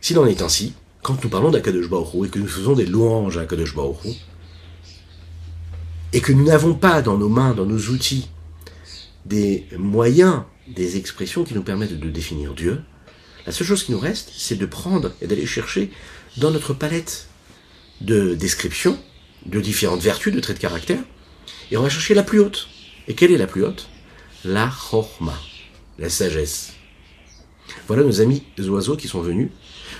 S'il en est ainsi, quand nous parlons d'Akadosh et que nous faisons des louanges à Akadosh et que nous n'avons pas dans nos mains, dans nos outils, des moyens des expressions qui nous permettent de définir Dieu, la seule chose qui nous reste, c'est de prendre et d'aller chercher dans notre palette de descriptions, de différentes vertus, de traits de caractère, et on va chercher la plus haute. Et quelle est la plus haute? La chorma, la sagesse. Voilà nos amis oiseaux qui sont venus.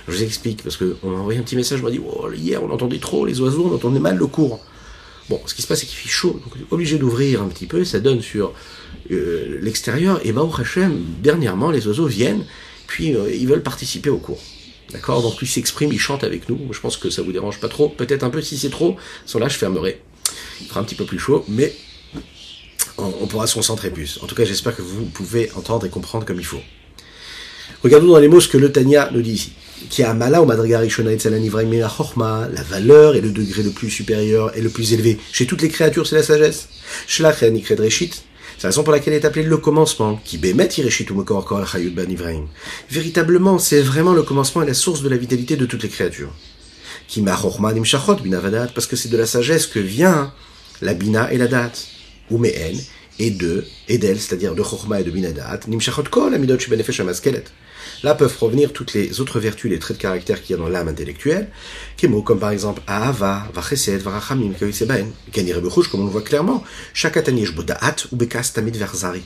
Je vous explique, parce qu'on m'a envoyé un petit message, on m'a dit, oh, hier on entendait trop les oiseaux, on entendait mal le cours. Bon, ce qui se passe, c'est qu'il fait chaud, donc on est obligé d'ouvrir un petit peu, ça donne sur euh, l'extérieur, et au Hachem, dernièrement, les oiseaux viennent, puis euh, ils veulent participer au cours. D'accord? Donc ils s'expriment, ils chantent avec nous. Je pense que ça vous dérange pas trop. Peut-être un peu si c'est trop. Sans là, je fermerai. Il fera un petit peu plus chaud, mais on, pourra se concentrer plus. En tout cas, j'espère que vous pouvez entendre et comprendre comme il faut. Regardons dans les mots ce que le Tanya nous dit ici. Qui a mala ou la valeur et le degré le plus supérieur et le plus élevé. Chez toutes les créatures, c'est la sagesse. C'est la raison pour laquelle est appelé le commencement, qui bémet Véritablement, c'est vraiment le commencement et la source de la vitalité de toutes les créatures. Qui parce que c'est de la sagesse que vient la bina et la date. Ou et de, et d'elle, c'est-à-dire de chorma et de binadat, nimshachot. Là peuvent provenir toutes les autres vertus, les traits de caractère qu'il y a dans l'âme intellectuelle, mots comme par exemple Ahava, Vachesed, Varachamim, Kavisebaen, Kanirebechush, comme on le voit clairement, Shakatanish Bodaat ou Bekas Tamid Verzari.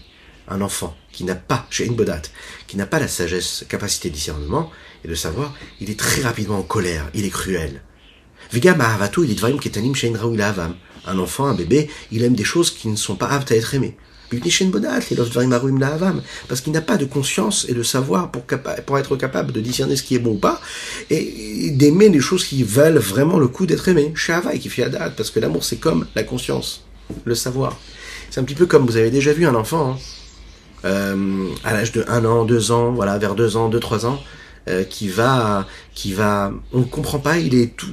Un enfant qui n'a pas, chez Bodat, qui n'a pas la sagesse, capacité de discernement et de savoir, il est très rapidement en colère, il est cruel. Il est. Un enfant, un bébé, il aime des choses qui ne sont pas aptes à être aimées. Parce qu'il n'a pas de conscience et de savoir pour, être capable de discerner ce qui est bon ou pas, et d'aimer les choses qui valent vraiment le coup d'être aimées. et qui fait Adat, parce que l'amour c'est comme la conscience, le savoir. C'est un petit peu comme vous avez déjà vu un enfant, hein, euh, à l'âge de 1 an, 2 ans, voilà, vers 2 ans, 2, 3 ans, euh, qui va, qui va, on ne comprend pas, il est tout,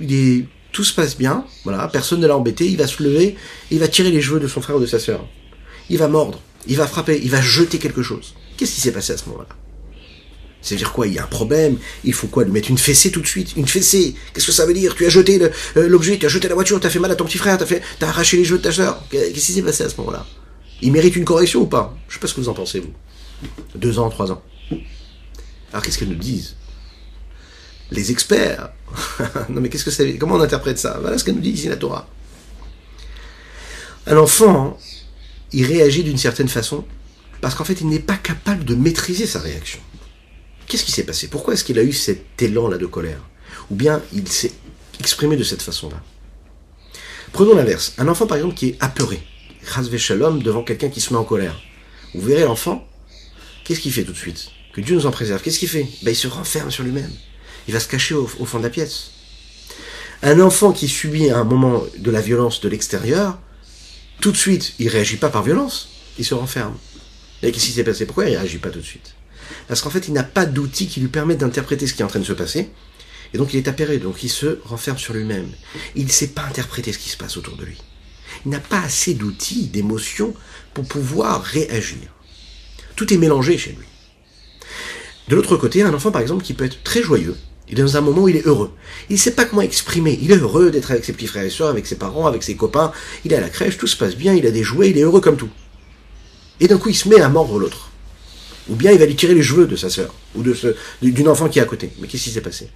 tout se passe bien, voilà, personne ne l'a embêté, il va se lever, il va tirer les cheveux de son frère ou de sa sœur il va mordre, il va frapper, il va jeter quelque chose. Qu'est-ce qui s'est passé à ce moment-là? C'est-à-dire quoi? Il y a un problème, il faut quoi? Lui mettre une fessée tout de suite? Une fessée? Qu'est-ce que ça veut dire? Tu as jeté euh, l'objet, tu as jeté la voiture, tu as fait mal à ton petit frère, tu as, arraché les jeux de ta soeur. Qu'est-ce qui s'est passé à ce moment-là? Il mérite une correction ou pas? Je sais pas ce que vous en pensez, vous. Deux ans, trois ans. Alors qu'est-ce qu'elles nous disent? Les experts Non mais qu'est-ce que ça veut Comment on interprète ça? Voilà ce qu'elle nous dit ici la Torah. Un enfant, il réagit d'une certaine façon parce qu'en fait, il n'est pas capable de maîtriser sa réaction. Qu'est-ce qui s'est passé? Pourquoi est-ce qu'il a eu cet élan-là de colère? Ou bien il s'est exprimé de cette façon-là? Prenons l'inverse. Un enfant, par exemple, qui est apeuré, rasvé shalom, devant quelqu'un qui se met en colère. Vous verrez l'enfant, qu'est-ce qu'il fait tout de suite? Que Dieu nous en préserve. Qu'est-ce qu'il fait? Ben, Il se renferme sur lui-même. Il va se cacher au, au fond de la pièce. Un enfant qui subit un moment de la violence de l'extérieur, tout de suite, il réagit pas par violence, il se renferme. Et qu'est-ce qui s'est passé? Pourquoi il réagit pas tout de suite? Parce qu'en fait, il n'a pas d'outil qui lui permettent d'interpréter ce qui est en train de se passer. Et donc il est apéré, donc il se renferme sur lui-même. Il ne sait pas interpréter ce qui se passe autour de lui. Il n'a pas assez d'outils, d'émotions pour pouvoir réagir. Tout est mélangé chez lui. De l'autre côté, un enfant par exemple qui peut être très joyeux, il est dans un moment où il est heureux. Il ne sait pas comment exprimer. Il est heureux d'être avec ses petits frères et soeurs, avec ses parents, avec ses copains. Il est à la crèche, tout se passe bien, il a des jouets, il est heureux comme tout. Et d'un coup, il se met à mordre l'autre. Ou bien il va lui tirer les cheveux de sa sœur, ou de d'une enfant qui est à côté. Mais qu'est-ce qui s'est passé?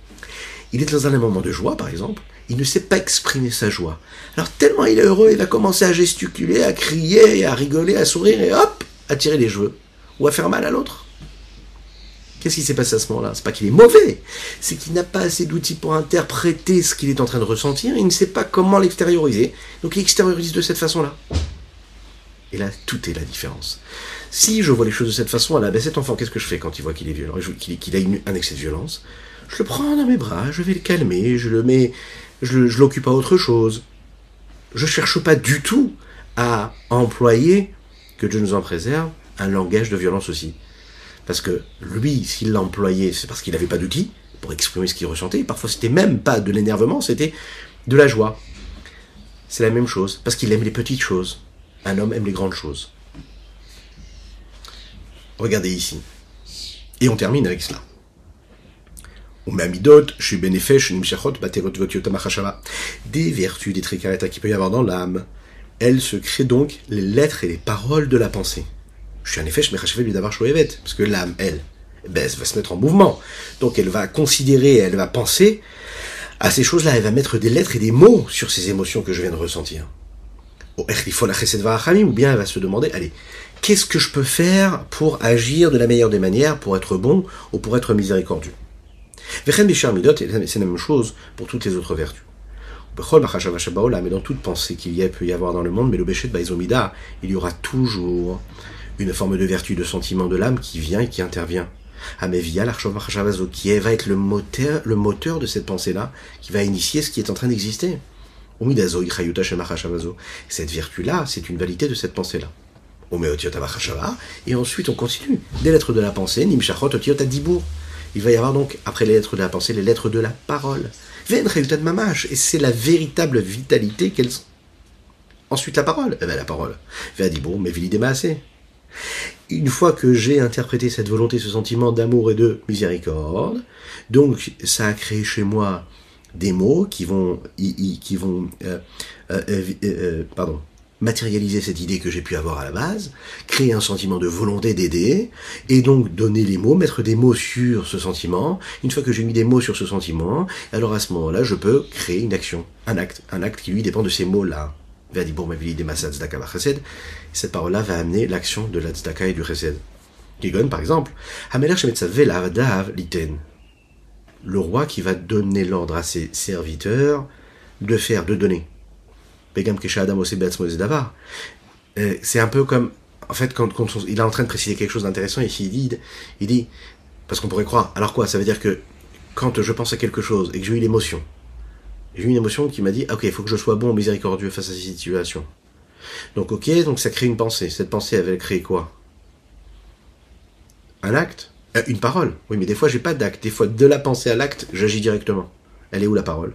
Il est dans un moment de joie, par exemple. Il ne sait pas exprimer sa joie. Alors tellement il est heureux, il va commencer à gesticuler, à crier, à rigoler, à sourire, et hop, à tirer les cheveux. Ou à faire mal à l'autre. Qu'est-ce qui s'est passé à ce moment-là? C'est pas qu'il est mauvais, c'est qu'il n'a pas assez d'outils pour interpréter ce qu'il est en train de ressentir, il ne sait pas comment l'extérioriser, donc il extériorise de cette façon-là. Et là, tout est la différence. Si je vois les choses de cette façon, là, ben cet enfant, qu'est-ce que je fais quand il voit qu'il est violent, qu'il a un excès de violence Je le prends dans mes bras, je vais le calmer, je le mets, je, l'occupe à autre chose. Je cherche pas du tout à employer, que Dieu nous en préserve, un langage de violence aussi. Parce que lui, s'il l'a employé, c'est parce qu'il n'avait pas d'outils pour exprimer ce qu'il ressentait. Parfois, c'était même pas de l'énervement, c'était de la joie. C'est la même chose, parce qu'il aime les petites choses. Un homme aime les grandes choses. Regardez ici. Et on termine avec cela. Des vertus, des traits qu'il peut y avoir dans l'âme. Elles se créent donc les lettres et les paroles de la pensée. Je suis un effet, je me lui d'avoir choévet. Parce que l'âme, elle, ben, elle va se mettre en mouvement. Donc elle va considérer, elle va penser à ces choses-là. Elle va mettre des lettres et des mots sur ces émotions que je viens de ressentir. Ou bien elle va se demander, allez, qu'est-ce que je peux faire pour agir de la meilleure des manières, pour être bon ou pour être miséricordieux? C'est la même chose pour toutes les autres vertus. Mais dans toute pensée qu'il y a, peut y avoir dans le monde, mais le de Baizomida, il y aura toujours une forme de vertu, de sentiment de l'âme qui vient et qui intervient. Amevia, qui va être le moteur, de cette pensée-là, qui va initier ce qui est en train d'exister. Cette vertu-là, c'est une validité de cette pensée-là. Et ensuite, on continue. Des lettres de la pensée, Nimshachot, Dibour. Il va y avoir donc, après les lettres de la pensée, les lettres de la parole. Et c'est la véritable vitalité qu'elles sont. Ensuite, la parole. Eh bien, la parole. Dibour, mais assez. Une fois que j'ai interprété cette volonté, ce sentiment d'amour et de miséricorde, donc ça a créé chez moi des mots qui vont, qui vont, euh, euh, euh, pardon, matérialiser cette idée que j'ai pu avoir à la base, créer un sentiment de volonté d'aider, et donc donner les mots, mettre des mots sur ce sentiment. Une fois que j'ai mis des mots sur ce sentiment, alors à ce moment-là, je peux créer une action, un acte, un acte qui lui dépend de ces mots-là. Cette parole-là va amener l'action de la tzedaka et du chesed. Kigon, par exemple, le roi qui va donner l'ordre à ses serviteurs de faire, de donner. Euh, c'est un peu comme, en fait, quand, il est en train de préciser quelque chose d'intéressant ici, il dit, il dit, parce qu'on pourrait croire, alors quoi, ça veut dire que quand je pense à quelque chose et que j'ai eu l'émotion, j'ai eu une émotion qui m'a dit, ok, il faut que je sois bon, miséricordieux face à cette situation. Donc ok, donc ça crée une pensée. Cette pensée, elle va créer quoi? Un acte? Euh, Une parole. Oui, mais des fois, j'ai pas d'acte. Des fois, de la pensée à l'acte, j'agis directement. Elle est où la parole?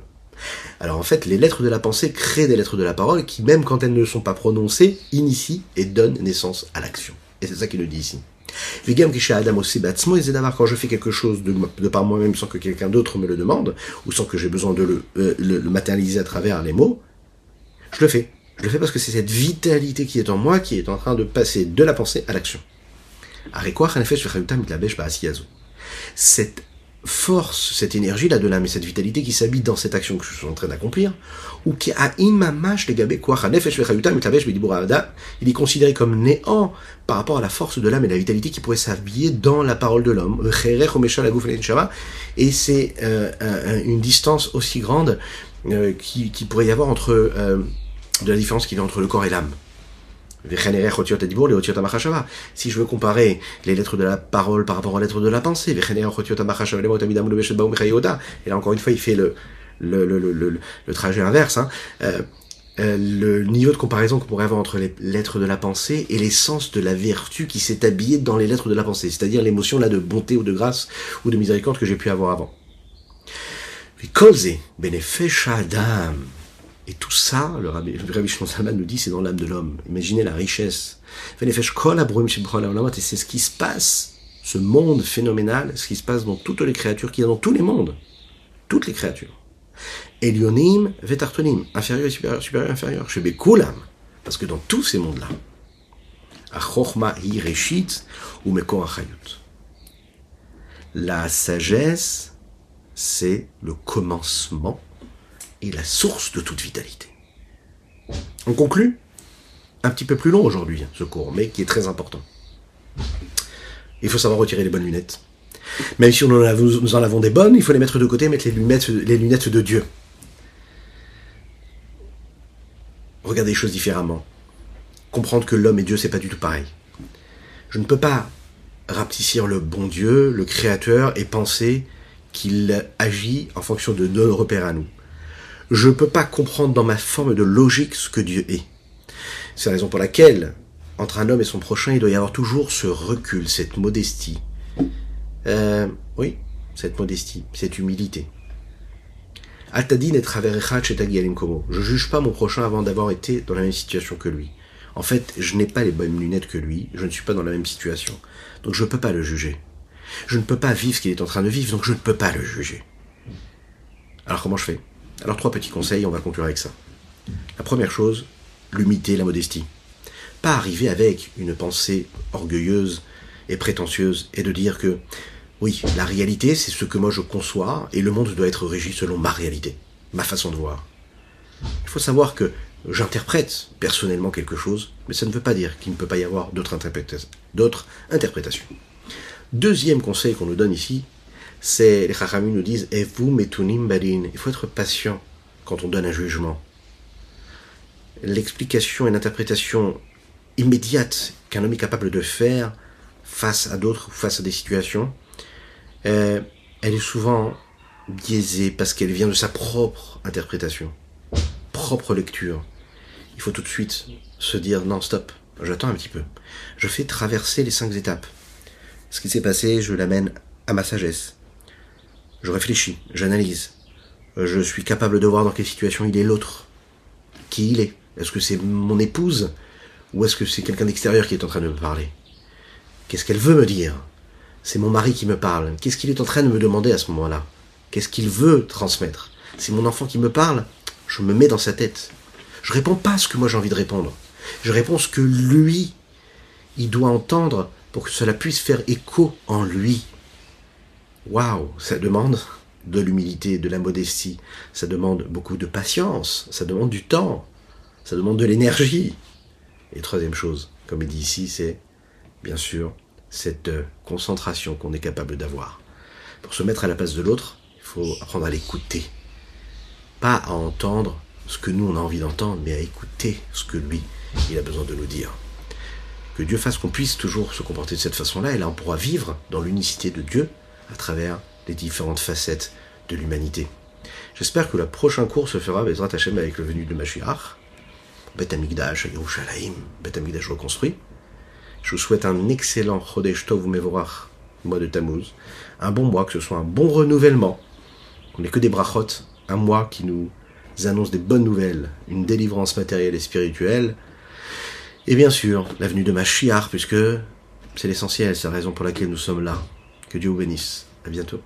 Alors en fait, les lettres de la pensée créent des lettres de la parole qui, même quand elles ne sont pas prononcées, initient et donnent naissance à l'action. Et c'est ça qu'il nous dit ici. Quand je fais quelque chose de, par moi-même sans que quelqu'un d'autre me le demande, ou sans que j'ai besoin de euh, le, matérialiser à travers les mots, je le fais. Je le fais parce que c'est cette vitalité qui est en moi qui est en train de passer de la pensée à l'action. Cette force, cette énergie-là de l'âme et cette vitalité qui s'habite dans cette action que je suis en train d'accomplir, ou qui a imamash les gabé il est considéré comme néant par rapport à la force de l'âme et la vitalité qui pourrait s'habiller dans la parole de l'homme. Et c'est euh, une distance aussi grande euh, qui, pourrait y avoir entre euh, de la différence qu'il y a entre le corps et l'âme. Si je veux comparer les lettres de la parole par rapport aux lettres de la pensée, et là encore une fois il fait le, le, le, le, trajet inverse, hein. euh, euh, le niveau de comparaison qu'on pourrait avoir entre les lettres de la pensée et l'essence de la vertu qui s'est habillée dans les lettres de la pensée, c'est-à-dire l'émotion là de bonté ou de grâce ou de miséricorde que j'ai pu avoir avant. Et tout ça, le Rabbi, le nous dit, c'est dans l'âme de l'homme. Imaginez la richesse. Et c'est ce qui se passe, ce monde phénoménal, ce qui se passe dans toutes les créatures qu'il y a dans tous les mondes. Toutes les créatures. Elionim, Vetartonim, inférieur et supérieur, supérieur inférieur. Chez Bekulam. Parce que dans tous ces mondes-là, ou La sagesse, c'est le commencement est la source de toute vitalité. On conclut un petit peu plus long aujourd'hui, ce cours, mais qui est très important. Il faut savoir retirer les bonnes lunettes. Même si nous en avons des bonnes, il faut les mettre de côté et mettre les lunettes, les lunettes de Dieu. Regarder les choses différemment. Comprendre que l'homme et Dieu, c'est pas du tout pareil. Je ne peux pas rapetissir le bon Dieu, le Créateur, et penser qu'il agit en fonction de nos repères à nous je ne peux pas comprendre dans ma forme de logique ce que Dieu est. C'est la raison pour laquelle, entre un homme et son prochain, il doit y avoir toujours ce recul, cette modestie. Euh, oui, cette modestie, cette humilité. Altadin et Je juge pas mon prochain avant d'avoir été dans la même situation que lui. En fait, je n'ai pas les bonnes lunettes que lui, je ne suis pas dans la même situation. Donc je ne peux pas le juger. Je ne peux pas vivre ce qu'il est en train de vivre, donc je ne peux pas le juger. Alors comment je fais? Alors trois petits conseils, on va conclure avec ça. La première chose, l'humilité, la modestie. pas arriver avec une pensée orgueilleuse et prétentieuse et de dire que oui, la réalité c'est ce que moi je conçois et le monde doit être régi selon ma réalité, ma façon de voir. Il faut savoir que j'interprète personnellement quelque chose, mais ça ne veut pas dire qu'il ne peut pas y avoir d'autres interprétations. Deuxième conseil qu'on nous donne ici, c'est les Chachamim nous disent Et vous, metunim badin. Il faut être patient quand on donne un jugement. L'explication et l'interprétation immédiate qu'un homme est capable de faire face à d'autres ou face à des situations, euh, elle est souvent biaisée parce qu'elle vient de sa propre interprétation, propre lecture. Il faut tout de suite se dire non, stop, j'attends un petit peu. Je fais traverser les cinq étapes. Ce qui s'est passé, je l'amène à ma sagesse. Je réfléchis, j'analyse. Je suis capable de voir dans quelle situation il est l'autre. Qui il est. Est-ce que c'est mon épouse ou est-ce que c'est quelqu'un d'extérieur qui est en train de me parler? Qu'est-ce qu'elle veut me dire? C'est mon mari qui me parle. Qu'est-ce qu'il est en train de me demander à ce moment-là? Qu'est-ce qu'il veut transmettre? C'est mon enfant qui me parle? Je me mets dans sa tête. Je réponds pas ce que moi j'ai envie de répondre. Je réponds ce que lui, il doit entendre pour que cela puisse faire écho en lui. Waouh, ça demande de l'humilité, de la modestie, ça demande beaucoup de patience, ça demande du temps, ça demande de l'énergie. Et troisième chose, comme il dit ici, c'est bien sûr cette euh, concentration qu'on est capable d'avoir. Pour se mettre à la place de l'autre, il faut apprendre à l'écouter. Pas à entendre ce que nous on a envie d'entendre, mais à écouter ce que lui, il a besoin de nous dire. Que Dieu fasse qu'on puisse toujours se comporter de cette façon-là, et là on pourra vivre dans l'unicité de Dieu à travers les différentes facettes de l'humanité. J'espère que la prochaine cours se fera Bezrat Hashem avec le venu de Mashiach. Bet Amigdash, Yerushalayim, Bet Amigdash reconstruit. Je vous souhaite un excellent Chodesh Tov Mevorach, mois de Tammuz. Un bon mois, que ce soit un bon renouvellement. On n'est que des brachot, un mois qui nous annonce des bonnes nouvelles, une délivrance matérielle et spirituelle. Et bien sûr, l'avenue de Mashiach, puisque c'est l'essentiel, c'est la raison pour laquelle nous sommes là. Que Dieu vous bénisse. À bientôt.